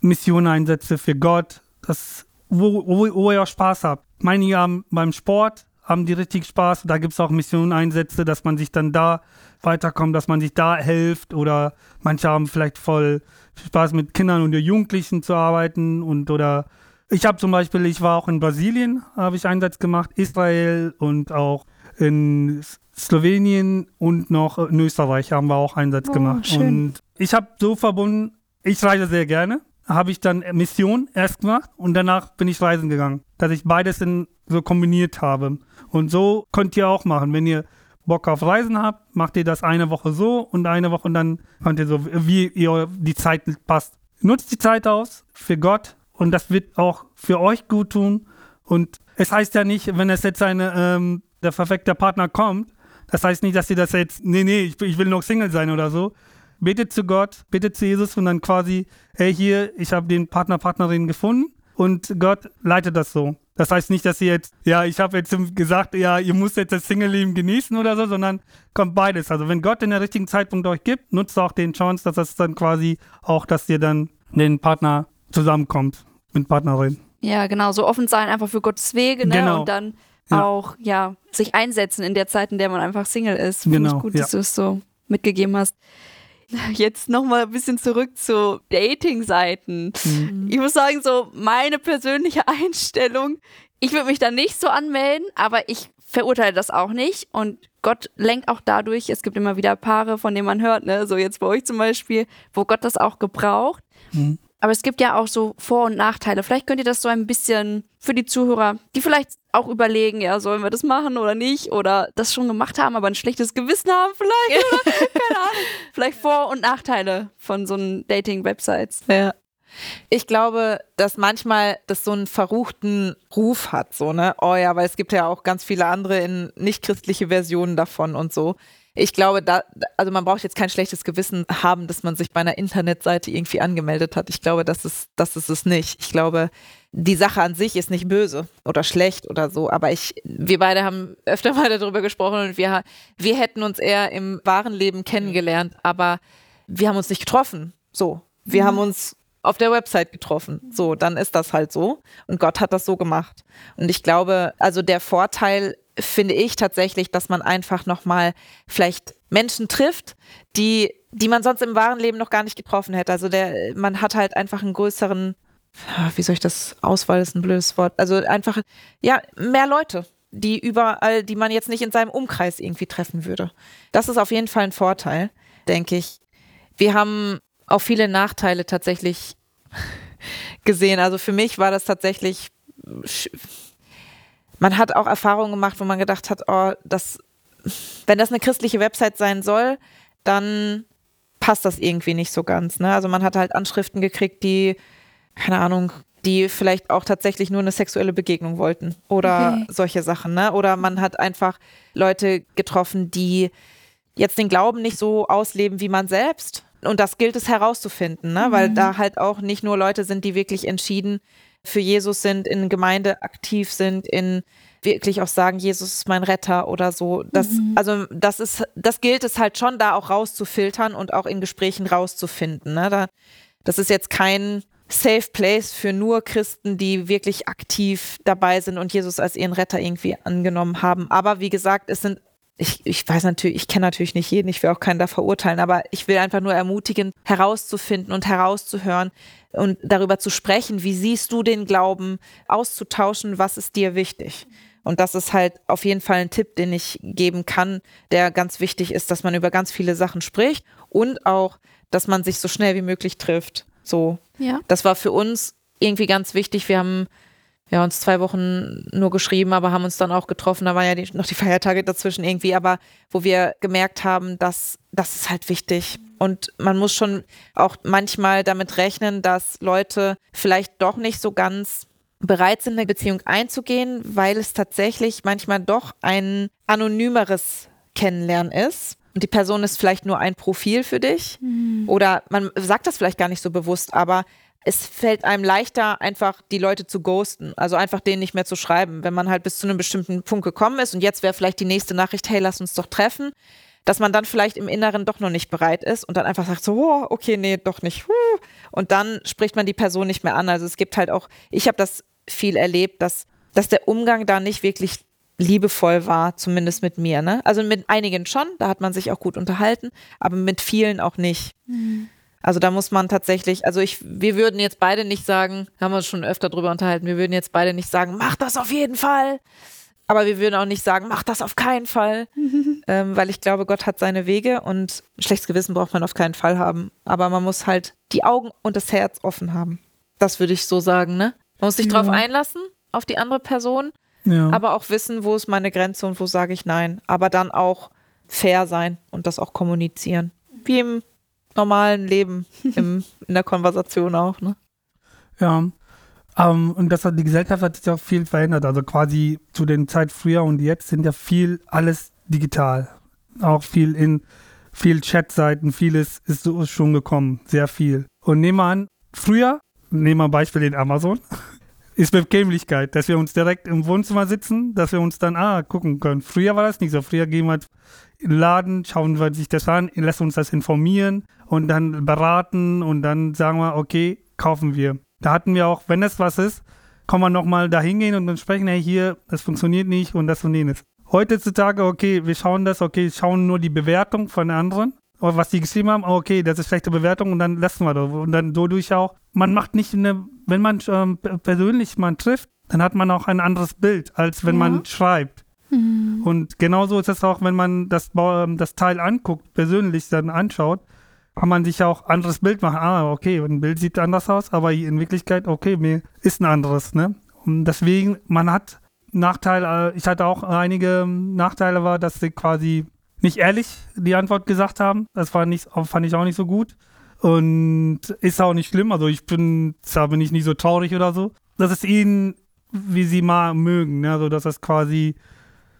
S3: Missioneinsätze, für Gott, das, wo, wo, wo ihr auch Spaß habt. Manche haben beim Sport, haben die richtig Spaß. Da gibt es auch Missioneinsätze, dass man sich dann da weiterkommt, dass man sich da hilft. Oder manche haben vielleicht voll Spaß mit Kindern und Jugendlichen zu arbeiten. Und oder ich habe zum Beispiel, ich war auch in Brasilien, habe ich Einsatz gemacht, Israel und auch in Slowenien und noch in Österreich haben wir auch Einsatz
S1: Oh,
S3: gemacht.
S1: schön.
S3: Und ich habe so verbunden, ich reise sehr gerne. Habe ich dann Mission erst gemacht und danach bin ich reisen gegangen, dass ich beides in, so kombiniert habe. Und so könnt ihr auch machen, wenn ihr Bock auf Reisen habt, macht ihr das eine Woche so und eine Woche und dann könnt ihr so, wie ihr die Zeit passt. Nutzt die Zeit aus für Gott und das wird auch für euch gut tun. Und es heißt ja nicht, wenn es jetzt eine, ähm, der perfekte Partner kommt, das heißt nicht, dass ihr das jetzt, nee, nee, ich, ich will noch Single sein oder so. Betet zu Gott, betet zu Jesus und dann quasi, hey, hier, ich habe den Partner, Partnerin gefunden und Gott leitet das so. Das heißt nicht, dass ihr jetzt, ja, ich habe jetzt gesagt, ja, ihr müsst jetzt das Single-Leben genießen oder so, sondern kommt beides. Also wenn Gott in der richtigen Zeitpunkt euch gibt, nutzt auch den Chance, dass das dann quasi auch, dass ihr dann den Partner zusammenkommt mit Partnerin.
S1: Ja, genau, so offen sein einfach für Gottes Wege, ne?
S3: Genau.
S1: Und dann
S3: Ja.
S1: auch, ja, sich einsetzen in der Zeit, in der man einfach Single ist. Finde
S3: Genau,
S1: ich gut,
S3: ja.
S1: dass du es so mitgegeben hast. Jetzt nochmal ein bisschen zurück zu Dating-Seiten.
S3: Mhm.
S1: Ich muss sagen, so meine persönliche Einstellung, ich würde mich da nicht so anmelden, aber ich verurteile das auch nicht. Und Gott lenkt auch dadurch, es gibt immer wieder Paare, von denen man hört, ne, so jetzt bei euch zum Beispiel, wo Gott das auch gebraucht.
S3: Mhm.
S1: Aber es gibt ja auch so Vor- und Nachteile. Vielleicht könnt ihr das so ein bisschen für die Zuhörer, die vielleicht auch überlegen, ja, sollen wir das machen oder nicht? Oder das schon gemacht haben, aber ein schlechtes Gewissen haben vielleicht. Oder? Keine Ahnung. Vielleicht Vor- und Nachteile von so einen Dating-Websites.
S2: Ja. Ich glaube, dass manchmal das so einen verruchten Ruf hat, so, ne? Oh ja, weil es gibt ja auch ganz viele andere in nicht-christliche Versionen davon und so. Ich glaube, da, also man braucht jetzt kein schlechtes Gewissen haben, dass man sich bei einer Internetseite irgendwie angemeldet hat. Ich glaube, das ist, das ist es nicht. Ich glaube, die Sache an sich ist nicht böse oder schlecht oder so, aber ich, wir beide haben öfter mal darüber gesprochen und wir, wir hätten uns eher im wahren Leben kennengelernt, aber wir haben uns nicht getroffen. So. Wir
S1: Mhm.
S2: haben uns auf der Website getroffen. So, dann ist das halt so. Und Gott hat das so gemacht. Und ich glaube, also der Vorteil finde ich tatsächlich, dass man einfach nochmal vielleicht Menschen trifft, die, die man sonst im wahren Leben noch gar nicht getroffen hätte. Also der, man hat halt einfach einen größeren, ah, wie soll ich das, Auswahl ist ein blödes Wort. Also einfach, ja, mehr Leute, die überall, die man jetzt nicht in seinem Umkreis irgendwie treffen würde. Das ist auf jeden Fall ein Vorteil, denke ich. Wir haben auch viele Nachteile tatsächlich gesehen. Also für mich war das tatsächlich, man hat auch Erfahrungen gemacht, wo man gedacht hat, oh, das, wenn das eine christliche Website sein soll, dann passt das irgendwie nicht so ganz. Ne? Also man hat halt Anschriften gekriegt, die, keine Ahnung, die vielleicht auch tatsächlich nur eine sexuelle Begegnung wollten oder
S1: Okay.
S2: solche Sachen. Ne? Oder man hat einfach Leute getroffen, die jetzt den Glauben nicht so ausleben wie man selbst. Und das gilt es herauszufinden, ne? weil da halt auch nicht nur Leute sind, die wirklich entschieden für Jesus sind, in Gemeinde aktiv sind, in wirklich auch sagen, Jesus ist mein Retter oder so. Das, Also das ist, das gilt es halt schon, da auch rauszufiltern und auch in Gesprächen rauszufinden. Ne? Da, das ist jetzt kein Safe Place für nur Christen, die wirklich aktiv dabei sind und Jesus als ihren Retter irgendwie angenommen haben. Aber wie gesagt, es sind ich, ich weiß natürlich, ich kenne natürlich nicht jeden, ich will auch keinen da verurteilen, aber ich will einfach nur ermutigen, herauszufinden und herauszuhören und darüber zu sprechen, wie siehst du den Glauben, auszutauschen, was ist dir wichtig. Und das ist halt auf jeden Fall ein Tipp, den ich geben kann, der ganz wichtig ist, dass man über ganz viele Sachen spricht und auch, dass man sich so schnell wie möglich trifft. So,
S1: Ja.
S2: das war für uns irgendwie ganz wichtig. Wir haben ja, uns zwei Wochen nur geschrieben, aber haben uns dann auch getroffen. Da waren ja die, noch die Feiertage dazwischen irgendwie, aber wo wir gemerkt haben, dass das ist halt wichtig. Und man muss schon auch manchmal damit rechnen, dass Leute vielleicht doch nicht so ganz bereit sind, eine Beziehung einzugehen, weil es tatsächlich manchmal doch ein anonymeres Kennenlernen ist. Und die Person ist vielleicht nur ein Profil für dich. Oder man sagt das vielleicht gar nicht so bewusst, aber es fällt einem leichter, einfach die Leute zu ghosten, also einfach denen nicht mehr zu schreiben, wenn man halt bis zu einem bestimmten Punkt gekommen ist und jetzt wäre vielleicht die nächste Nachricht, hey, lass uns doch treffen, dass man dann vielleicht im Inneren doch noch nicht bereit ist und dann einfach sagt so, oh, okay, nee, doch nicht. Und dann spricht man die Person nicht mehr an. Also es gibt halt auch, ich habe das viel erlebt, dass, dass der Umgang da nicht wirklich liebevoll war, zumindest mit mir. Ne? Also mit einigen schon, da hat man sich auch gut unterhalten, aber mit vielen auch nicht. Also da muss man tatsächlich, also ich, wir würden jetzt beide nicht sagen, haben wir uns schon öfter drüber unterhalten, wir würden jetzt beide nicht sagen, mach das auf jeden Fall. Aber wir würden auch nicht sagen, mach das auf keinen Fall. ähm, weil ich glaube, Gott hat seine Wege und schlechtes Gewissen braucht man auf keinen Fall haben. Aber man muss halt die Augen und das Herz offen haben. Das würde ich so sagen, ne? Man muss sich drauf
S3: Ja.
S2: einlassen, auf die andere Person,
S3: Ja.
S2: aber auch wissen, wo ist meine Grenze und wo sage ich nein. Aber dann auch fair sein und das auch kommunizieren. Wie im normalen Leben, im, in der Konversation auch, ne?
S3: Ja. Ähm, und das hat, die Gesellschaft hat sich auch viel verändert. Also quasi zu den Zeit früher und jetzt sind ja viel alles digital. Auch viel in viel Chatseiten, vieles ist so schon gekommen, sehr viel. Und nehmen wir an, früher, nehmen wir ein Beispiel in Amazon, ist Bequemlichkeit, dass wir uns direkt im Wohnzimmer sitzen, dass wir uns dann ah, gucken können. Früher war das nicht so. Früher gehen wir in den Laden, schauen wir sich das an, lassen uns das informieren und dann beraten und dann sagen wir, okay, kaufen wir. Da hatten wir auch, wenn es was ist, kann man nochmal da hingehen und dann sprechen, hey, hier, das funktioniert nicht und das und jenes. Heutzutage, okay, wir schauen das, okay, schauen nur die Bewertung von anderen, oder was die geschrieben haben, oh, okay, das ist schlechte Bewertung und dann lassen wir das. Und dann dadurch auch, man macht nicht eine, wenn man ähm, persönlich man trifft, dann hat man auch ein anderes Bild, als wenn
S1: Ja.
S3: man schreibt. Und genauso ist es auch, wenn man das, ähm, das Teil anguckt, persönlich dann anschaut, kann man sich ja auch anderes Bild machen. Ah, okay, ein Bild sieht anders aus, aber in Wirklichkeit, okay, mir ist ein anderes, ne? Und deswegen, man hat Nachteile, ich hatte auch einige Nachteile, war, dass sie quasi nicht ehrlich die Antwort gesagt haben. Das war nicht, fand ich auch nicht so gut. Und ist auch nicht schlimm. Also ich bin, da bin ich nicht so traurig oder so. Das ist ihnen, wie sie mal mögen. Ne? Also das ist quasi,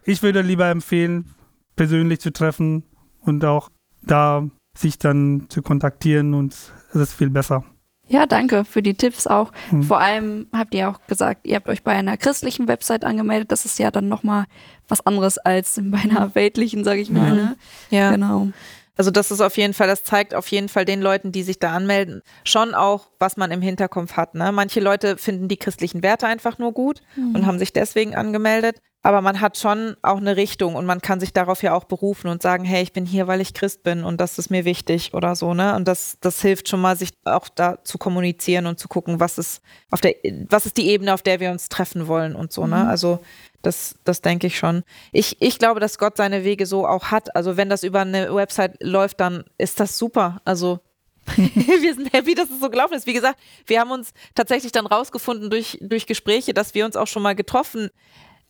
S3: ich würde lieber empfehlen, persönlich zu treffen und auch da sich dann zu kontaktieren und es ist viel besser.
S1: Ja, danke für die Tipps auch. Mhm. Vor allem habt ihr auch gesagt, ihr habt euch bei einer christlichen Website angemeldet. Das ist ja dann nochmal was anderes als bei einer weltlichen, sage ich mal. Mhm. Ne?
S2: Ja. Genau. Also das ist auf jeden Fall, das zeigt auf jeden Fall den Leuten, die sich da anmelden, schon auch, was man im Hinterkopf hat. Ne? Manche Leute finden die christlichen Werte einfach nur gut mhm. und haben sich deswegen angemeldet. Aber man hat schon auch eine Richtung und man kann sich darauf ja auch berufen und sagen, hey, ich bin hier, weil ich Christ bin und das ist mir wichtig oder so, ne? Und das, das hilft schon mal, sich auch da zu kommunizieren und zu gucken, was ist auf der, was ist die Ebene, auf der wir uns treffen wollen und so, ne? Mhm. Also das, das denke ich schon. Ich, ich glaube, dass Gott seine Wege so auch hat. Also wenn das über eine Website läuft, dann ist das super. Also wir sind happy, dass es so gelaufen ist. Wie gesagt, wir haben uns tatsächlich dann rausgefunden durch, durch Gespräche, dass wir uns auch schon mal getroffen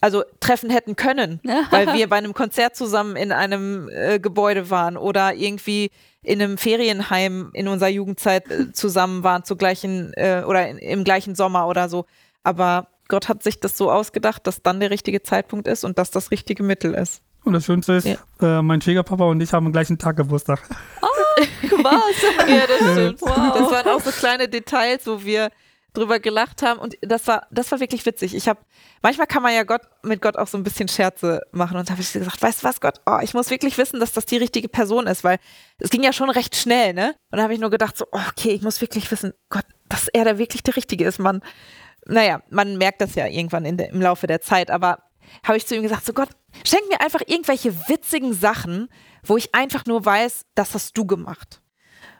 S2: also treffen hätten können, weil wir bei einem Konzert zusammen in einem äh, Gebäude waren oder irgendwie in einem Ferienheim in unserer Jugendzeit äh, zusammen waren, zu gleichen äh, oder in, im gleichen Sommer oder so. Aber Gott hat sich das so ausgedacht, dass dann der richtige Zeitpunkt ist und dass das richtige Mittel ist.
S3: Und das Schönste ist, ja. äh, mein Schwiegerpapa und ich haben am gleichen Tag Geburtstag.
S1: Oh, was?
S2: ja, das stimmt. Wow. Das waren auch so kleine Details, wo wir drüber gelacht haben und das war das war wirklich witzig. Ich habe manchmal kann man ja Gott mit Gott auch so ein bisschen Scherze machen und habe ich gesagt, weißt du was Gott, oh, ich muss wirklich wissen, dass das die richtige Person ist, weil es ging ja schon recht schnell, ne? Und da habe ich nur gedacht so, oh, okay, ich muss wirklich wissen, Gott, dass er da wirklich der richtige ist, Mann naja, man merkt das ja irgendwann der, im Laufe der Zeit, aber habe ich zu ihm gesagt, so Gott, schenk mir einfach irgendwelche witzigen Sachen, wo ich einfach nur weiß, das hast du gemacht.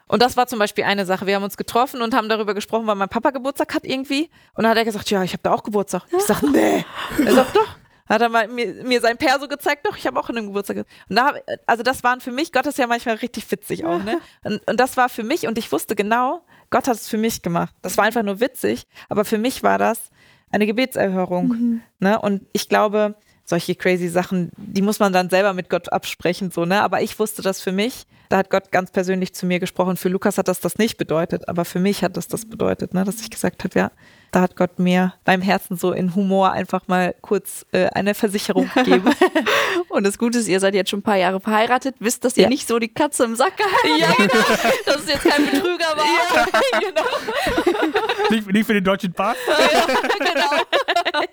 S2: Und das war zum Beispiel eine Sache. Wir haben uns getroffen und haben darüber gesprochen, weil mein Papa Geburtstag hat irgendwie. Und dann hat er gesagt, ja, ich habe da auch Geburtstag. Ich sage, nee. Er sagt, doch. Hat er mal mir, mir sein Perso gezeigt, doch, ich habe auch in einem Geburtstag. Und da, also das waren für mich, Gott ist ja manchmal richtig witzig auch, ne? Und, und das war für mich, und ich wusste genau, Gott hat es für mich gemacht. Das war einfach nur witzig, aber für mich war das eine Gebetserhörung. Mhm. Ne? Und ich glaube, solche crazy Sachen, die muss man dann selber mit Gott absprechen, so, ne? Aber ich wusste das für mich. Da hat Gott ganz persönlich zu mir gesprochen. Für Lukas hat das das nicht bedeutet, aber für mich hat das das bedeutet, ne? Dass ich gesagt habe, ja, da hat Gott mir beim Herzen so in Humor einfach mal kurz äh, eine Versicherung gegeben.
S1: Und das Gute ist, ihr seid jetzt schon ein paar Jahre verheiratet, wisst, dass ihr ja. nicht so die Katze im Sack gehalten Ja, genau. Dass es jetzt kein Betrüger war. Ja,
S3: genau. nicht, nicht, für den deutschen Pass.
S1: Ja, genau.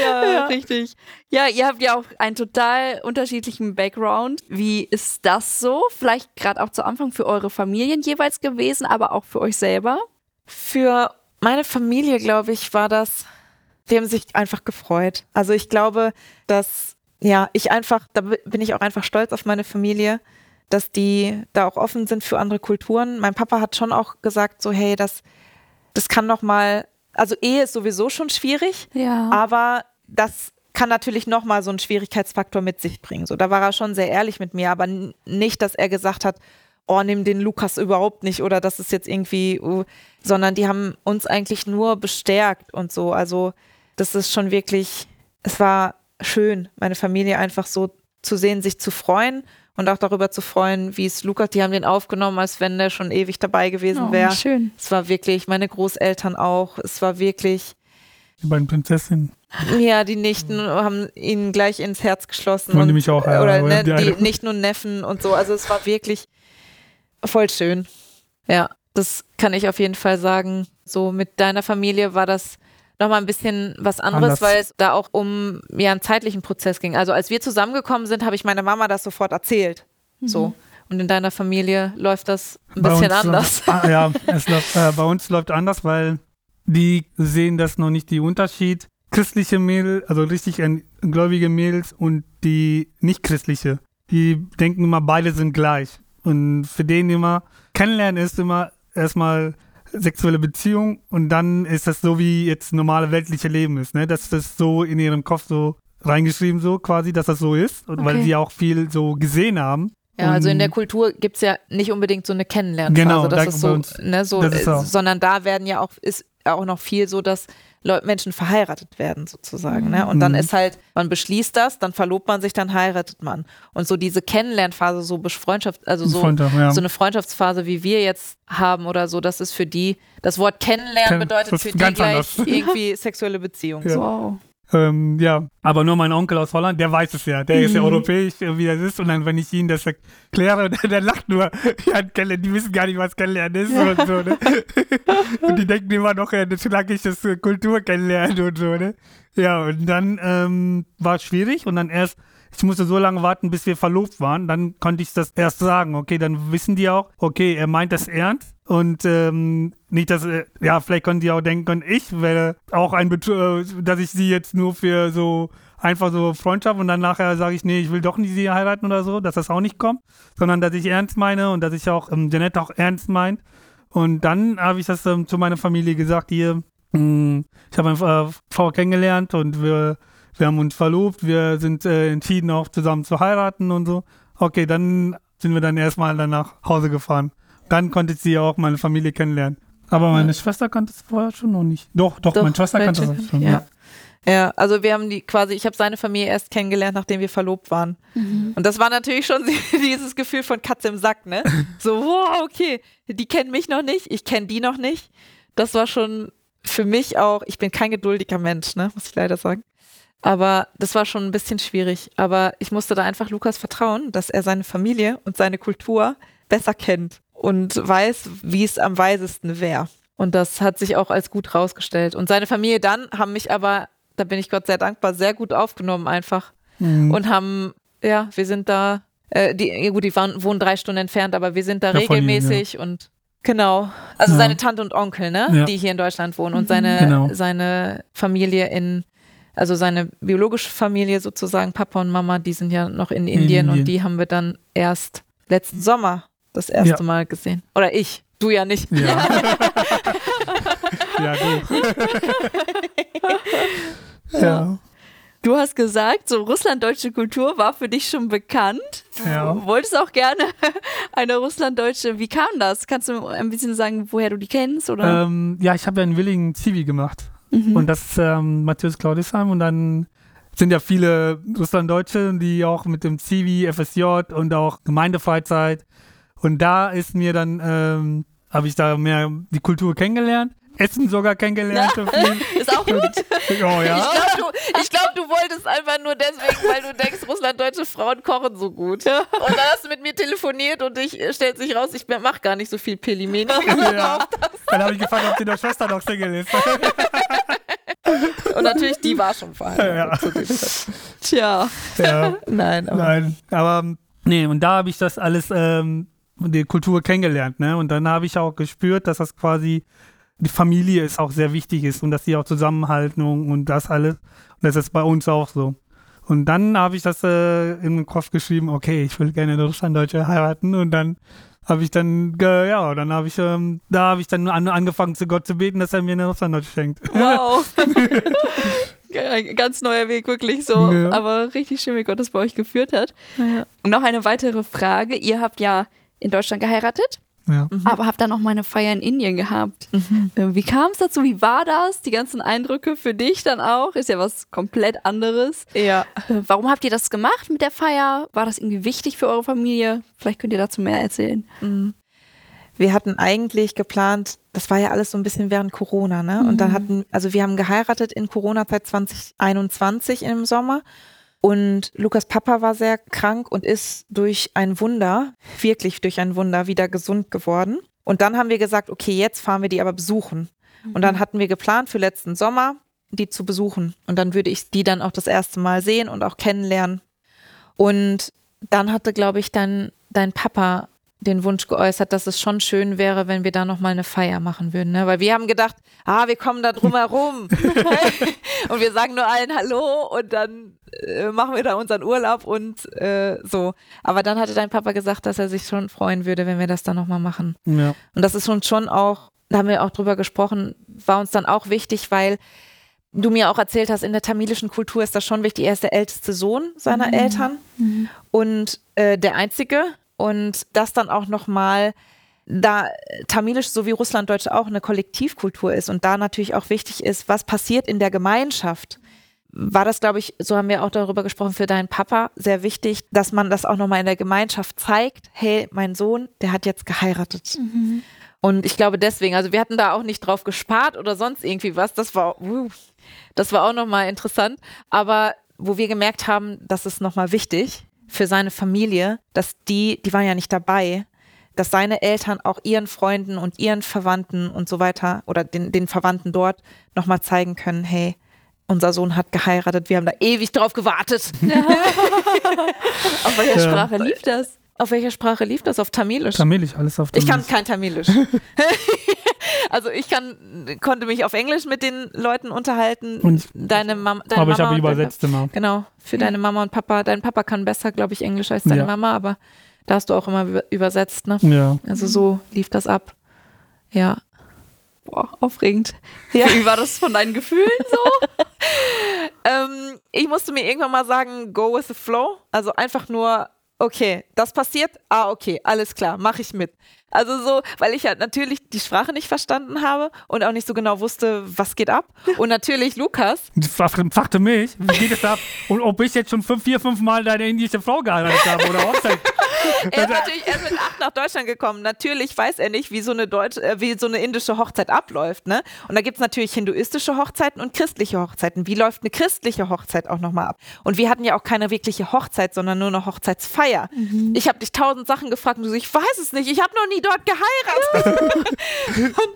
S1: ja, ja, richtig. Ja, ihr habt ja auch einen total unterschiedlichen Background. Wie ist das so? Vielleicht gerade auch zu Anfang für eure Familien jeweils gewesen, aber auch für euch selber?
S2: Für meine Familie, glaube ich, war das, die haben sich einfach gefreut. Also ich glaube, dass, ja, ich einfach, da bin ich auch einfach stolz auf meine Familie, dass die da auch offen sind für andere Kulturen. Mein Papa hat schon auch gesagt, so, hey, das, das kann noch mal, also Ehe ist sowieso schon schwierig, ja. aber das kann natürlich noch mal so einen Schwierigkeitsfaktor mit sich bringen. So, da war er schon sehr ehrlich mit mir, aber nicht, dass er gesagt hat, oh, nimm den Lukas überhaupt nicht oder das ist jetzt irgendwie, uh, sondern die haben uns eigentlich nur bestärkt und so. Also das ist schon wirklich, es war schön, meine Familie einfach so zu sehen, sich zu freuen und auch darüber zu freuen, wie es Lukas, die haben den aufgenommen, als wenn der schon ewig dabei gewesen wäre.
S1: Oh, schön.
S2: Es war wirklich, meine Großeltern auch, es war wirklich.
S3: Die beiden Prinzessinnen.
S2: Ja, die Nichten haben ihn gleich ins Herz geschlossen.
S3: Und, und auch, ja,
S2: oder ne, die, die nicht nur Neffen und so. Also es war wirklich voll schön. Ja, das kann ich auf jeden Fall sagen. So mit deiner Familie war das nochmal ein bisschen was anderes, Anders. weil es da auch um ja, einen zeitlichen Prozess ging. Also als wir zusammengekommen sind, habe ich meiner Mama das sofort erzählt. Mhm. So. Und in deiner Familie läuft das ein bei bisschen anders.
S3: Ah, ja, es läuft, äh, bei uns läuft anders, weil die sehen das noch nicht, die Unterschied. Christliche Mädels, also richtig gläubige Mädels und die nicht christliche. Die denken immer, beide sind gleich. Und für den immer, kennenlernen ist immer erstmal sexuelle Beziehung und dann ist das so, wie jetzt normale weltliche Leben ist, ne? Dass das so in ihrem Kopf so reingeschrieben, so quasi, dass das so ist. Und okay. weil sie auch viel so gesehen haben.
S2: Ja, also in der Kultur gibt es ja nicht unbedingt so eine Kennenlernphase,
S3: Genau,
S2: das
S3: da
S2: ist so,
S3: uns-
S2: ne, so
S3: ist
S2: äh, sondern da werden ja auch, ist auch noch viel so, dass Menschen verheiratet werden sozusagen. Ne? Und dann
S3: Mhm.
S2: ist halt, man beschließt das, dann verlobt man sich, dann heiratet man. Und so diese Kennenlernphase, so Freundschaft, also so,
S3: Freundschaft, ja.
S2: so eine Freundschaftsphase, wie wir jetzt haben oder so, das ist für die, das Wort kennenlernen
S3: Kenn-
S2: bedeutet für die gleich
S3: anders.
S2: irgendwie sexuelle Beziehung.
S3: Ja.
S2: So.
S1: Wow.
S3: Ähm, ja, aber nur mein Onkel aus Holland, der weiß es ja. Der ist ja
S2: Mhm.
S3: europäisch, wie das ist. Und dann, wenn ich ihn das erkläre, der, der lacht nur. Ja, die wissen gar nicht, was kennenlernen ist und so, ne? und die denken immer noch, ja, das schlaggiges äh, Kultur kennenlernen und so, ne? Ja, und dann ähm, war es schwierig und dann erst, ich musste so lange warten, bis wir verlobt waren. Dann konnte ich das erst sagen. Okay, dann wissen die auch, okay, er meint das ernst. Und ähm, nicht, dass, äh, ja, vielleicht konnten die auch denken, ich wäre auch ein, Bet äh, dass ich sie jetzt nur für so einfach so Freundschaft und dann nachher sage ich, nee, ich will doch nicht sie heiraten oder so, dass das auch nicht kommt, sondern dass ich ernst meine und dass ich auch ähm, Janette auch ernst meint. Und dann habe ich das ähm, zu meiner Familie gesagt, hier, mh, ich habe eine äh, Frau kennengelernt und wir, wir haben uns verlobt, wir sind äh, entschieden auch zusammen zu heiraten und so. Okay, dann sind wir dann erstmal dann nach Hause gefahren. Dann konnte ich sie auch meine Familie kennenlernen. Aber meine Schwester kannte es vorher schon noch nicht. Doch, doch,
S2: Doch,
S3: meine Schwester kannte es schon.
S2: ja.
S3: Ja.
S2: Ja, also wir haben die quasi, ich habe seine Familie erst kennengelernt, nachdem wir verlobt waren. Und das war natürlich schon dieses Gefühl von Katze im Sack, ne? So, wow, okay, die kennen mich noch nicht, ich kenne die noch nicht. Das war schon für mich auch, ich bin kein geduldiger Mensch, ne, muss ich leider sagen. Aber das war schon ein bisschen schwierig. Aber ich musste da einfach Lukas vertrauen, dass er seine Familie und seine Kultur besser kennt und weiß, wie es am weisesten wäre. Und das hat sich auch als gut rausgestellt. Und seine Familie dann haben mich aber, da bin ich Gott sehr dankbar, sehr gut aufgenommen einfach.
S3: Mhm.
S2: Und haben, ja, wir sind da, äh, die, ja gut, die waren, wohnen drei Stunden entfernt, aber wir sind da
S3: Ja, von ihnen,
S2: regelmäßig und genau. Also
S3: Ja.
S2: seine Tante und Onkel, ne,
S3: Ja.
S2: die hier in Deutschland wohnen und seine,
S3: Genau.
S2: seine Familie in, also seine biologische Familie sozusagen, Papa und Mama, die sind ja noch in Indien und
S3: Indien.
S2: die haben wir dann erst letzten Sommer das erste
S3: Ja.
S2: Mal gesehen. Oder ich, du ja nicht.
S3: Ja. ja, du. ja.
S1: Du hast gesagt, so russlanddeutsche Kultur war für dich schon bekannt.
S3: Ja.
S1: Du wolltest auch gerne eine russlanddeutsche. Wie kam das? Kannst du ein bisschen sagen, woher du die kennst? Oder?
S3: Ähm, ja, ich habe ja einen willigen Zivi gemacht.
S1: Mhm.
S3: Und das ist ähm, Matthäus Claudisheim. Und dann sind ja viele Russlanddeutsche, die auch mit dem Zivi, FSJ und auch Gemeindefreizeit. Und da ist mir dann, ähm, habe ich da mehr die Kultur kennengelernt. Essen sogar kennengelernt. viel.
S1: Ist auch gut.
S3: oh, ja.
S2: Ich glaube, du, ich glaub, du wolltest einfach nur deswegen, weil du denkst, russlanddeutsche Frauen kochen so gut. Und dann hast du mit mir telefoniert und ich äh, stellt sich raus, ich mache gar nicht so viel Pelimeni.
S3: ja. Dann habe ich gefragt, ob die noch Schwester noch Single ist.
S2: Und natürlich, die war schon verheiratet.
S3: Ja.
S1: Tja.
S3: ja.
S2: Nein, aber
S3: Nein, aber ähm, nee, und da habe ich das alles, ähm, die Kultur kennengelernt, ne? Und dann habe ich auch gespürt, dass das quasi die Familie ist auch sehr wichtig ist und dass die auch zusammenhalten und, und das alles. Und das ist bei uns auch so. Und dann habe ich das äh, in den Kopf geschrieben, okay, ich will gerne eine Russlanddeutsche heiraten und dann habe ich dann, ge- ja, dann habe ich, ähm, da habe ich dann an, angefangen zu Gott zu beten, dass er mir eine Russlanddeutsche schenkt.
S1: Wow. Ein Ganz neuer Weg, wirklich so.
S3: Ja.
S1: Aber richtig schön, wie Gott das bei euch geführt hat.
S2: Ja.
S1: Und noch eine weitere Frage. Ihr habt ja in Deutschland geheiratet,
S3: Ja.
S1: aber habt dann noch mal eine Feier in Indien gehabt. Äh, Wie kam es dazu? Wie war das? Die ganzen Eindrücke für dich dann auch? Ist ja was komplett anderes.
S2: ja.
S1: Äh, Warum habt ihr das gemacht mit der Feier? War das irgendwie wichtig für eure Familie? Vielleicht könnt ihr dazu mehr erzählen.
S2: Mhm. Wir hatten eigentlich geplant, das war ja alles so ein bisschen während Corona, ne? Und dann hatten, also wir haben geheiratet in Corona-Zeit 2021 im Sommer. Und Lukas Papa war sehr krank und ist durch ein Wunder, wirklich durch ein Wunder, wieder gesund geworden. Und dann haben wir gesagt, okay, jetzt fahren wir die aber besuchen. Und dann hatten wir geplant für letzten Sommer, die zu besuchen. Und dann würde ich die dann auch das erste Mal sehen und auch kennenlernen. Und dann hatte, glaube ich, dann dein Papa den Wunsch geäußert, dass es schon schön wäre, wenn wir da nochmal eine Feier machen würden. Ne? Weil wir haben gedacht, ah, wir kommen da drum herum. und wir sagen nur allen Hallo und dann äh, machen wir da unseren Urlaub und äh, so. Aber dann hatte dein Papa gesagt, dass er sich schon freuen würde, wenn wir das dann nochmal machen.
S3: ja.
S2: Und das ist uns schon auch, da haben wir auch drüber gesprochen, war uns dann auch wichtig, weil du mir auch erzählt hast, in der tamilischen Kultur ist das schon wichtig. Er ist der älteste Sohn seiner Eltern und äh, der einzige und das dann auch nochmal da Tamilisch so wie Russlanddeutsch auch eine Kollektivkultur ist und da natürlich auch wichtig ist, was passiert in der Gemeinschaft, war das, glaube ich, so haben wir auch darüber gesprochen, für deinen Papa sehr wichtig, dass man das auch nochmal in der Gemeinschaft zeigt. Hey, mein Sohn, der hat jetzt geheiratet. Mhm. Und ich glaube deswegen, also wir hatten da auch nicht drauf gespart oder sonst irgendwie was. Das war, das war auch nochmal interessant. Aber wo wir gemerkt haben, das ist nochmal wichtig für seine Familie, dass die, die waren ja nicht dabei, dass seine Eltern auch ihren Freunden und ihren Verwandten und so weiter oder den, den Verwandten dort nochmal zeigen können, hey, unser Sohn hat geheiratet, wir haben da ewig drauf gewartet.
S1: Auf welcher ja. Sprache lief das?
S2: Auf welcher Sprache lief das? Auf Tamilisch?
S3: Tamilisch, alles auf Tamilisch.
S2: Ich kann kein Tamilisch. also ich kann, konnte mich auf Englisch mit den Leuten unterhalten. Und deine, Mam deine
S3: aber
S2: Mama.
S3: Aber ich habe übersetzt immer.
S2: Genau, für deine Mama und Papa. Dein Papa kann besser, glaube ich, Englisch als deine ja. Mama, aber da hast du auch immer übersetzt, ne?
S3: Ja.
S2: Also so lief das ab. Ja.
S1: Boah, aufregend. Ja. Wie war das von deinen Gefühlen so?
S2: ähm, ich musste mir irgendwann mal sagen, go with the flow. Also einfach nur, okay, das passiert, ah, okay, alles klar, mache ich mit. Also so, weil ich ja natürlich die Sprache nicht verstanden habe und auch nicht so genau wusste, was geht ab. Und natürlich Lukas.
S3: Fragte mich, wie geht es ab? Und ob ich jetzt schon fünf, vier, fünf Mal deine indische Frau geheiratet habe oder Hochzeit.
S2: er ist natürlich erst mit acht nach Deutschland gekommen. Natürlich weiß er nicht, wie so eine, Deutsch, äh, wie so eine indische Hochzeit abläuft. Ne? Und da gibt es natürlich hinduistische Hochzeiten und christliche Hochzeiten. Wie läuft eine christliche Hochzeit auch nochmal ab? Und wir hatten ja auch keine wirkliche Hochzeit, sondern nur eine Hochzeitsfeier. Mhm. Ich habe dich tausend Sachen gefragt und du so, ich weiß es nicht, ich habe noch nie dort geheiratet.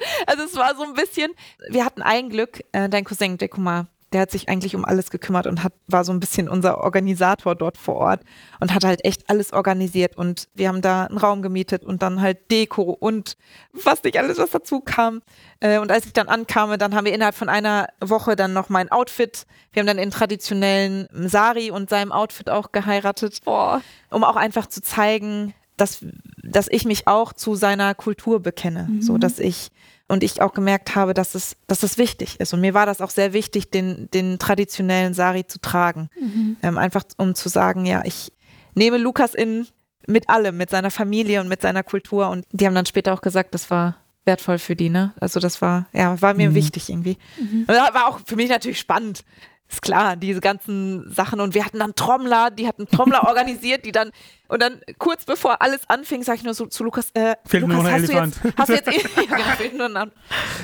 S2: also es war so ein bisschen, wir hatten ein Glück, äh, dein Cousin Dekuma, der hat sich eigentlich um alles gekümmert und hat, war so ein bisschen unser Organisator dort vor Ort und hat halt echt alles organisiert und wir haben da einen Raum gemietet und dann halt Deko und was nicht alles, was dazu kam. Äh, und als ich dann ankam, dann haben wir innerhalb von einer Woche dann noch mein Outfit. Wir haben dann in traditionellen Sari und seinem Outfit auch geheiratet, Boah. um auch einfach zu zeigen, dass, dass ich mich auch zu seiner Kultur bekenne. Mhm. So, dass ich und ich auch gemerkt habe, dass es, dass es wichtig ist. Und mir war das auch sehr wichtig, den, den traditionellen Sari zu tragen. Mhm. Ähm, einfach um zu sagen, ja, ich nehme Lukas in mit allem, mit seiner Familie und mit seiner Kultur. Und die haben dann später auch gesagt, das war wertvoll für die, ne? Also das war, ja, war mir mhm. wichtig irgendwie. Mhm. War auch für mich natürlich spannend. Ist klar, diese ganzen Sachen. Und wir hatten dann Trommler, die hatten Trommler organisiert, die dann, und dann kurz bevor alles anfing, sage ich nur so zu Lukas, äh,
S3: fehlt
S2: Lukas,
S3: nur ein hast
S2: Elefant. Du jetzt, hast du jetzt, ja, genau, fehlt nur ein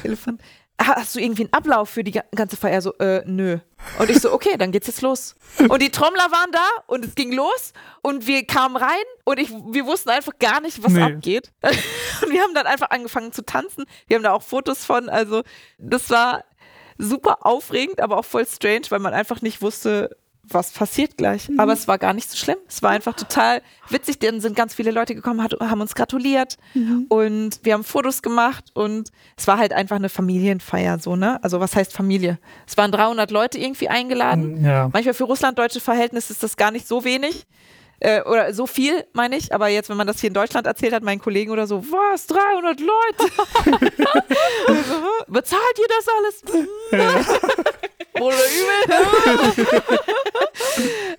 S2: Elefant. Hast du irgendwie einen Ablauf für die ganze Feier? So, äh, nö. Und ich so, okay, dann geht's jetzt los. Und die Trommler waren da und es ging los und wir kamen rein und ich, wir wussten einfach gar nicht, was nee. abgeht. Und wir haben dann einfach angefangen zu tanzen. Wir haben da auch Fotos von, also das war, super aufregend, aber auch voll strange, weil man einfach nicht wusste, was passiert gleich. Mhm. Aber es war gar nicht so schlimm. Es war einfach total witzig. Dann sind ganz viele Leute gekommen, hat, haben uns gratuliert mhm. und wir haben Fotos gemacht und es war halt einfach eine Familienfeier so, ne? Also was heißt Familie? Es waren 300 Leute irgendwie eingeladen.
S3: Ja.
S2: Manchmal für russlanddeutsche Verhältnisse ist das gar nicht so wenig. Äh, oder so viel, meine ich. Aber jetzt, wenn man das hier in Deutschland erzählt hat, meinen Kollegen oder so, was, 300 Leute? Bezahlt ihr das alles? Oder übel?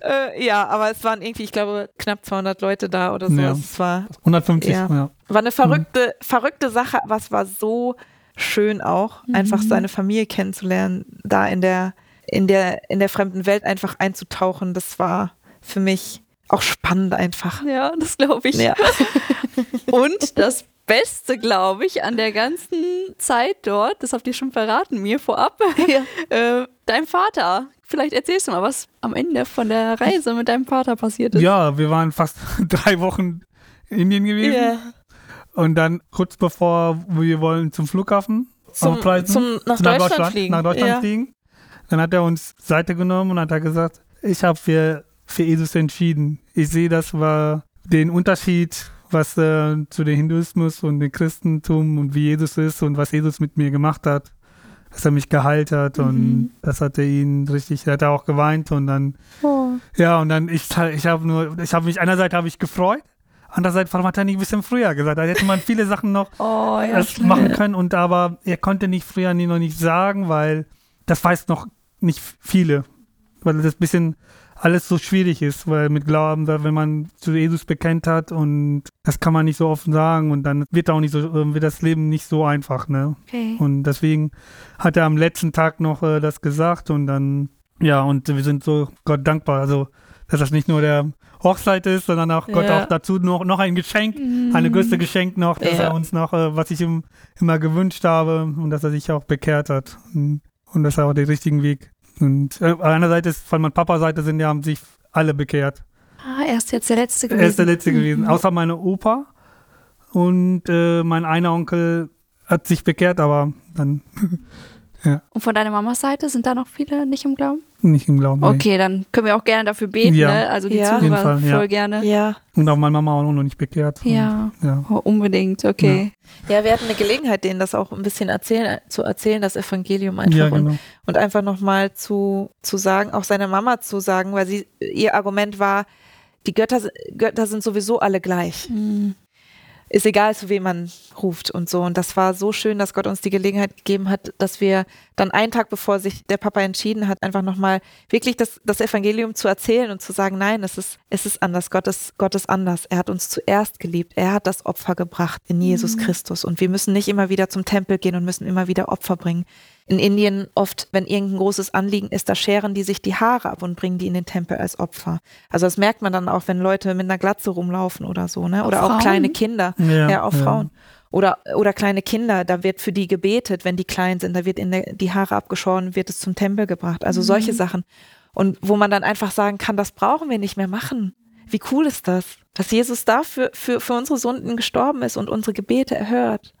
S2: äh, ja, aber es waren irgendwie, ich glaube, knapp 200 Leute da oder so.
S3: Ja.
S2: Es war,
S3: 150, ja. ja.
S2: War eine verrückte, mhm. verrückte Sache, aber es war so schön auch, mhm. einfach seine Familie kennenzulernen, da in der, in der, in der fremden Welt einfach einzutauchen. Das war für mich auch spannend einfach.
S1: Ja, das glaube ich.
S2: Ja.
S1: Und das Beste, glaube ich, an der ganzen Zeit dort, das habt ihr schon verraten, mir vorab, ja. äh, dein Vater. Vielleicht erzählst du mal, was am Ende von der Reise mit deinem Vater passiert ist.
S3: Ja, wir waren fast drei Wochen in Indien gewesen. Yeah. Und dann kurz bevor wir wollen zum Flughafen
S2: zum, zum nach, nach, Deutschland, fliegen.
S3: Nach Deutschland ja. fliegen. Dann hat er uns Seite genommen und hat er gesagt, ich habe für für Jesus entschieden. Ich sehe, das war den Unterschied, was äh, zu dem Hinduismus und dem Christentum und wie Jesus ist und was Jesus mit mir gemacht hat. Dass er mich geheilt hat mhm. und das hat er ihn richtig, er hat auch geweint und dann, oh. ja, und dann, ich, ich habe nur, ich habe mich, einerseits habe ich gefreut, andererseits, warum hat er nicht ein bisschen früher gesagt? Da hätte man viele Sachen noch
S2: oh, ja,
S3: machen können und aber er konnte nicht früher nie noch nicht sagen, weil das weiß noch nicht viele, weil das ein bisschen alles so schwierig ist, weil mit Glauben, wenn man zu Jesus bekennt hat und das kann man nicht so offen sagen und dann wird auch nicht so, äh, wird das Leben nicht so einfach, ne?
S1: Okay.
S3: Und deswegen hat er am letzten Tag noch äh, das gesagt und dann, ja, und wir sind so Gott dankbar, also, dass das nicht nur der Hochzeit ist, sondern auch Gott
S2: Ja.
S3: auch dazu noch, noch ein Geschenk, eine größte Geschenk noch, dass
S2: Ja.
S3: er uns noch, äh, was ich ihm immer gewünscht habe und dass er sich auch bekehrt hat und, und dass er auch den richtigen Weg und äh, einerseits ist, von meiner Papa-Seite sind ja, haben sich alle bekehrt.
S1: Ah, er ist jetzt der Letzte gewesen.
S3: Er ist der Letzte gewesen,
S1: Mhm.
S3: außer meine Opa und äh, mein einer Onkel hat sich bekehrt, aber dann
S1: Und von deiner Mamas Seite sind da noch viele nicht im Glauben?
S3: nicht im Glauben. nee.
S1: Okay, dann können wir auch gerne dafür beten,
S3: Ja.
S1: ne? Also die
S2: Ja.
S3: Auf jeden
S1: Zuhörer
S3: Fall, ja.
S1: voll gerne.
S2: Ja.
S3: Und auch meine Mama auch noch nicht bekehrt.
S1: Ja.
S3: Und, ja.
S1: Oh, unbedingt, okay.
S2: Ja, wir hatten eine Gelegenheit, denen das auch ein bisschen erzählen, zu erzählen, das Evangelium einfach
S3: Ja,
S2: und,
S3: genau.
S2: und einfach nochmal zu, zu sagen, auch seiner Mama zu sagen, weil sie, ihr Argument war, die Götter, Götter sind sowieso alle gleich.
S1: Mhm.
S2: Ist egal, zu wem man ruft und so. Und das war so schön, dass Gott uns die Gelegenheit gegeben hat, dass wir dann einen Tag bevor sich der Papa entschieden hat, einfach nochmal wirklich das, das Evangelium zu erzählen und zu sagen, nein, es ist, es ist anders. Gott ist, Gott ist anders. Er hat uns zuerst geliebt. Er hat das Opfer gebracht in Jesus Christus. Und wir müssen nicht immer wieder zum Tempel gehen und müssen immer wieder Opfer bringen. In Indien oft, wenn irgendein großes Anliegen ist, da scheren die sich die Haare ab und bringen die in den Tempel als Opfer. Also das merkt man dann auch, wenn Leute mit einer Glatze rumlaufen oder so, ne? Oder auch,
S1: Frauen?
S2: kleine Kinder.
S3: Ja,
S2: Ja, auch
S3: ja.
S2: Frauen. Oder, oder kleine Kinder, da wird für die gebetet, wenn die klein sind, da wird in der, die Haare abgeschoren, wird es zum Tempel gebracht. Also solche Sachen. Und wo man dann einfach sagen kann, das brauchen wir nicht mehr machen. Wie cool ist das, dass Jesus dafür für, für unsere Sünden gestorben ist und unsere Gebete erhört.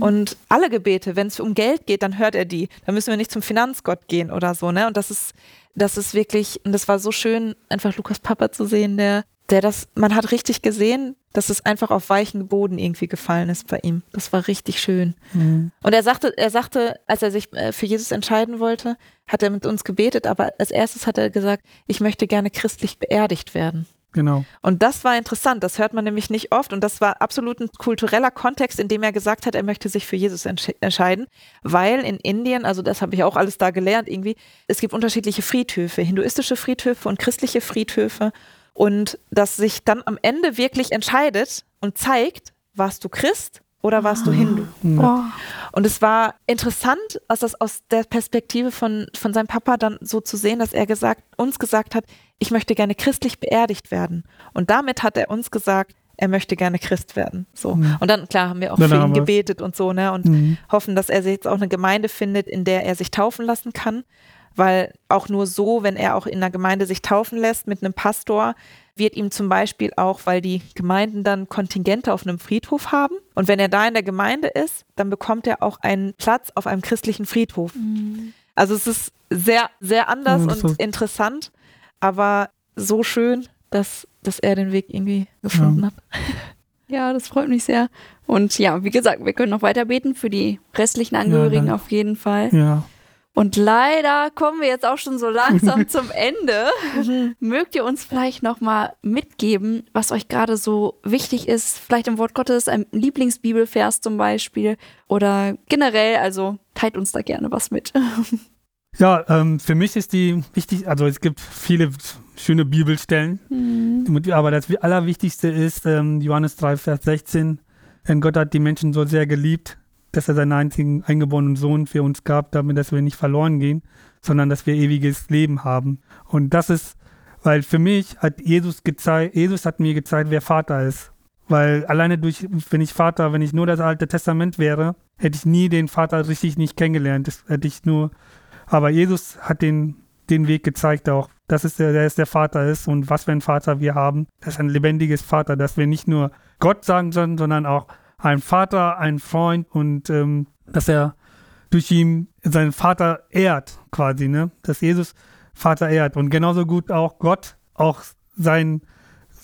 S2: Und alle Gebete, wenn es um Geld geht, dann hört er die. Da müssen wir nicht zum Finanzgott gehen oder so, ne? Und das ist, das ist wirklich, und das war so schön, einfach Lukas Papa zu sehen, der, der das, man hat richtig gesehen, dass es einfach auf weichen Boden irgendwie gefallen ist bei ihm. Das war richtig schön.
S3: Mhm.
S2: Und er sagte, er sagte, als er sich äh, für Jesus entscheiden wollte, hat er mit uns gebetet, aber als erstes hat er gesagt, ich möchte gerne christlich beerdigt werden.
S3: Genau.
S2: Und das war interessant, das hört man nämlich nicht oft und das war absolut ein kultureller Kontext, in dem er gesagt hat, er möchte sich für Jesus entsche- entscheiden, weil in Indien, also das habe ich auch alles da gelernt irgendwie, es gibt unterschiedliche Friedhöfe, hinduistische Friedhöfe und christliche Friedhöfe und dass sich dann am Ende wirklich entscheidet und zeigt, warst du Christ oder warst du Hindu?
S1: Boah.
S2: Und es war interessant, aus, das, aus der Perspektive von, von seinem Papa dann so zu sehen, dass er gesagt, uns gesagt hat, ich möchte gerne christlich beerdigt werden. Und damit hat er uns gesagt, er möchte gerne Christ werden. So. Und dann, klar, haben wir auch
S3: Dann
S2: für ihn gebetet und so, ne? Und
S3: Mhm.
S2: hoffen, dass er sich jetzt auch eine Gemeinde findet, in der er sich taufen lassen kann. Weil auch nur so, wenn er auch in einer Gemeinde sich taufen lässt mit einem Pastor, wird ihm zum Beispiel auch, weil die Gemeinden dann Kontingente auf einem Friedhof haben. Und wenn er da in der Gemeinde ist, dann bekommt er auch einen Platz auf einem christlichen Friedhof. Also es ist sehr, sehr anders
S3: Ja,
S2: und interessant, aber so schön, dass, dass er den Weg irgendwie gefunden hat.
S1: Ja, das freut mich sehr. Und ja, wie gesagt, wir können noch weiter beten für die restlichen Angehörigen
S3: danke.
S1: auf jeden Fall.
S3: Ja.
S1: Und leider kommen wir jetzt auch schon so langsam zum Ende. Mögt ihr uns vielleicht noch mal mitgeben, was euch gerade so wichtig ist? Vielleicht im Wort Gottes, ein Lieblingsbibelvers zum Beispiel oder generell. Also teilt uns da gerne was mit.
S3: Ja, ähm, für mich ist die wichtig, also es gibt viele schöne Bibelstellen, aber das Allerwichtigste ist ähm, Johannes 3, Vers 16. Denn Gott hat die Menschen so sehr geliebt, dass er seinen einzigen eingeborenen Sohn für uns gab, damit dass wir nicht verloren gehen, sondern dass wir ewiges Leben haben. Und das ist, weil für mich hat Jesus gezeigt, Jesus hat mir gezeigt, wer Vater ist. Weil alleine durch, wenn ich Vater, wenn ich nur das Alte Testament wäre, hätte ich nie den Vater richtig nicht kennengelernt. Das hätte ich nur, aber Jesus hat den, den Weg gezeigt auch. Das ist der, ist der Vater ist und was für ein Vater wir haben. Das ist ein lebendiges Vater, dass wir nicht nur Gott sagen sollen, sondern auch ein Vater, ein Freund und ähm, dass er durch ihn seinen Vater ehrt, quasi, ne? Dass Jesus Vater ehrt und genauso gut auch Gott auch seinen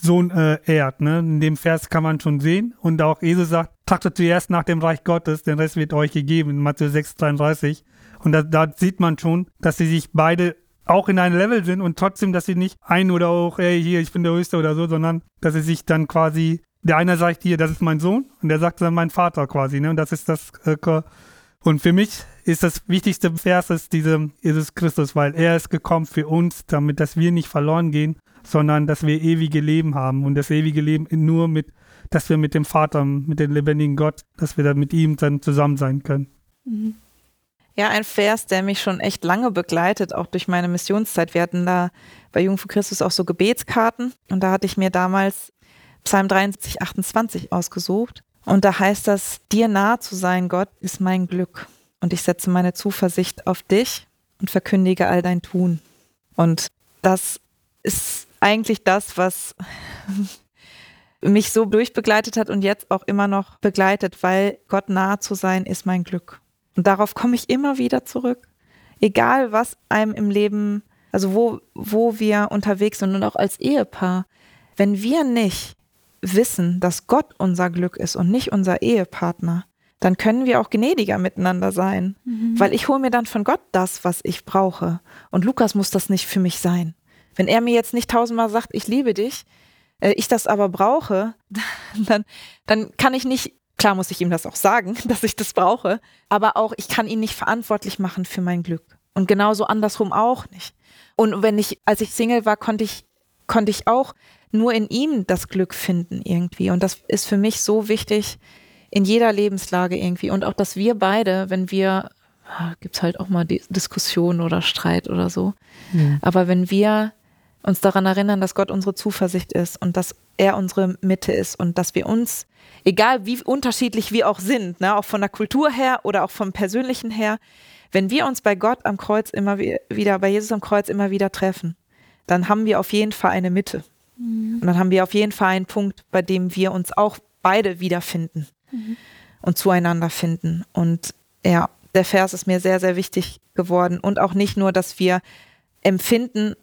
S3: Sohn äh, ehrt, ne? In dem Vers kann man schon sehen und auch Jesus sagt, trachtet zuerst nach dem Reich Gottes, den Rest wird euch gegeben, Matthäus 6, 33. Und da, da sieht man schon, dass sie sich beide auch in einem Level sind und trotzdem, dass sie nicht ein oder auch, ey, hier, ich bin der Höchste oder so, sondern dass sie sich dann quasi, der eine sagt hier, das ist mein Sohn und der sagt dann mein Vater quasi, ne? Und das ist das, äh, und für mich ist das wichtigste Vers ist diese Jesus Christus, weil er ist gekommen für uns, damit dass wir nicht verloren gehen, sondern dass wir ewige Leben haben und das ewige Leben nur mit, dass wir mit dem Vater, mit dem lebendigen Gott, dass wir dann mit ihm dann zusammen sein können.
S2: Mhm. Ja, ein Vers, der mich schon echt lange begleitet, auch durch meine Missionszeit. Wir hatten da bei Jung für Christus auch so Gebetskarten und da hatte ich mir damals Psalm 73, 28 ausgesucht. Und da heißt das, dir nahe zu sein, Gott, ist mein Glück. Und ich setze meine Zuversicht auf dich und verkündige all dein Tun. Und das ist eigentlich das, was mich so durchbegleitet hat und jetzt auch immer noch begleitet, weil Gott nahe zu sein ist mein Glück. Und darauf komme ich immer wieder zurück. Egal, was einem im Leben, also wo, wo wir unterwegs sind und auch als Ehepaar, wenn wir nicht wissen, dass Gott unser Glück ist und nicht unser Ehepartner, dann können wir auch gnädiger miteinander sein. Mhm. Weil ich hole mir dann von Gott das, was ich brauche. Und Lukas muss das nicht für mich sein. Wenn er mir jetzt nicht tausendmal sagt, ich liebe dich, äh, ich das aber brauche, dann, dann kann ich nicht Klar muss ich ihm das auch sagen, dass ich das brauche, aber auch ich kann ihn nicht verantwortlich machen für mein Glück. Und genauso andersrum auch nicht. Und wenn ich, als ich Single war, konnte ich, konnte ich auch nur in ihm das Glück finden irgendwie. Und das ist für mich so wichtig in jeder Lebenslage irgendwie. Und auch, dass wir beide, wenn wir, ah, gibt es halt auch mal Diskussionen oder Streit oder so, mhm. aber wenn wir uns daran erinnern, dass Gott unsere Zuversicht ist und dass er unsere Mitte ist und dass wir uns, egal wie unterschiedlich wir auch sind, ne, auch von der Kultur her oder auch vom Persönlichen her, wenn wir uns bei Gott am Kreuz immer wieder, bei Jesus am Kreuz immer wieder treffen, dann haben wir auf jeden Fall eine Mitte. Mhm. Und dann haben wir auf jeden Fall einen Punkt, bei dem wir uns auch beide wiederfinden mhm. und zueinander finden. Und ja, der Vers ist mir sehr, sehr wichtig geworden. Und auch nicht nur, dass wir empfinden,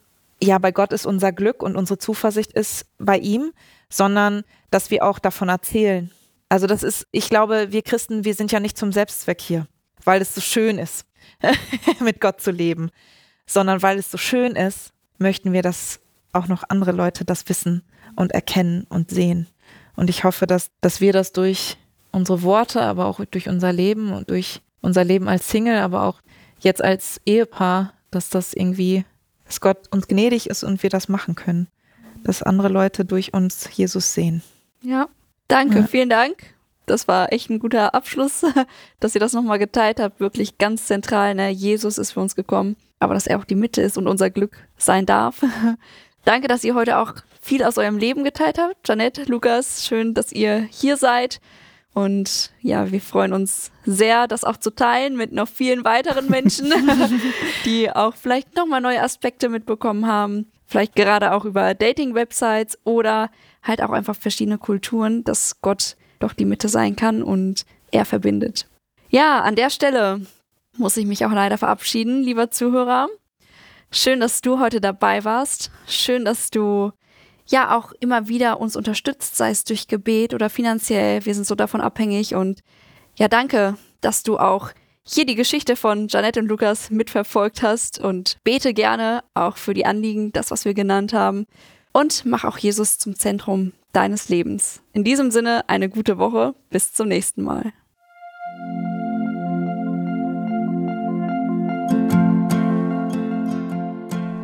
S2: ja, bei Gott ist unser Glück und unsere Zuversicht ist bei ihm, sondern dass wir auch davon erzählen. Also das ist, ich glaube, wir Christen, wir sind ja nicht zum Selbstzweck hier, weil es so schön ist, mit Gott zu leben, sondern weil es so schön ist, möchten wir, dass auch noch andere Leute das wissen und erkennen und sehen. Und ich hoffe, dass, dass wir das durch unsere Worte, aber auch durch unser Leben und durch unser Leben als Single, aber auch jetzt als Ehepaar, dass das irgendwie dass Gott uns gnädig ist und wir das machen können. Dass andere Leute durch uns Jesus sehen.
S1: Ja, danke, ja. vielen Dank. Das war echt ein guter Abschluss, dass ihr das nochmal geteilt habt. Wirklich ganz zentral. Ne? Jesus ist für uns gekommen, aber dass er auch die Mitte ist und unser Glück sein darf. Danke, dass ihr heute auch viel aus eurem Leben geteilt habt. Janette, Lukas, schön, dass ihr hier seid. Und ja, wir freuen uns sehr, das auch zu teilen mit noch vielen weiteren Menschen, die auch vielleicht nochmal neue Aspekte mitbekommen haben. Vielleicht gerade auch über Dating-Websites oder halt auch einfach verschiedene Kulturen, dass Gott doch die Mitte sein kann und er verbindet. Ja, an der Stelle muss ich mich auch leider verabschieden, lieber Zuhörer. Schön, dass du heute dabei warst. Schön, dass du ja auch immer wieder uns unterstützt, sei es durch Gebet oder finanziell. Wir sind so davon abhängig und ja, danke, dass du auch hier die Geschichte von Janette und Lukas mitverfolgt hast und bete gerne auch für die Anliegen, das, was wir genannt haben. Und mach auch Jesus zum Zentrum deines Lebens. In diesem Sinne eine gute Woche. Bis zum nächsten Mal.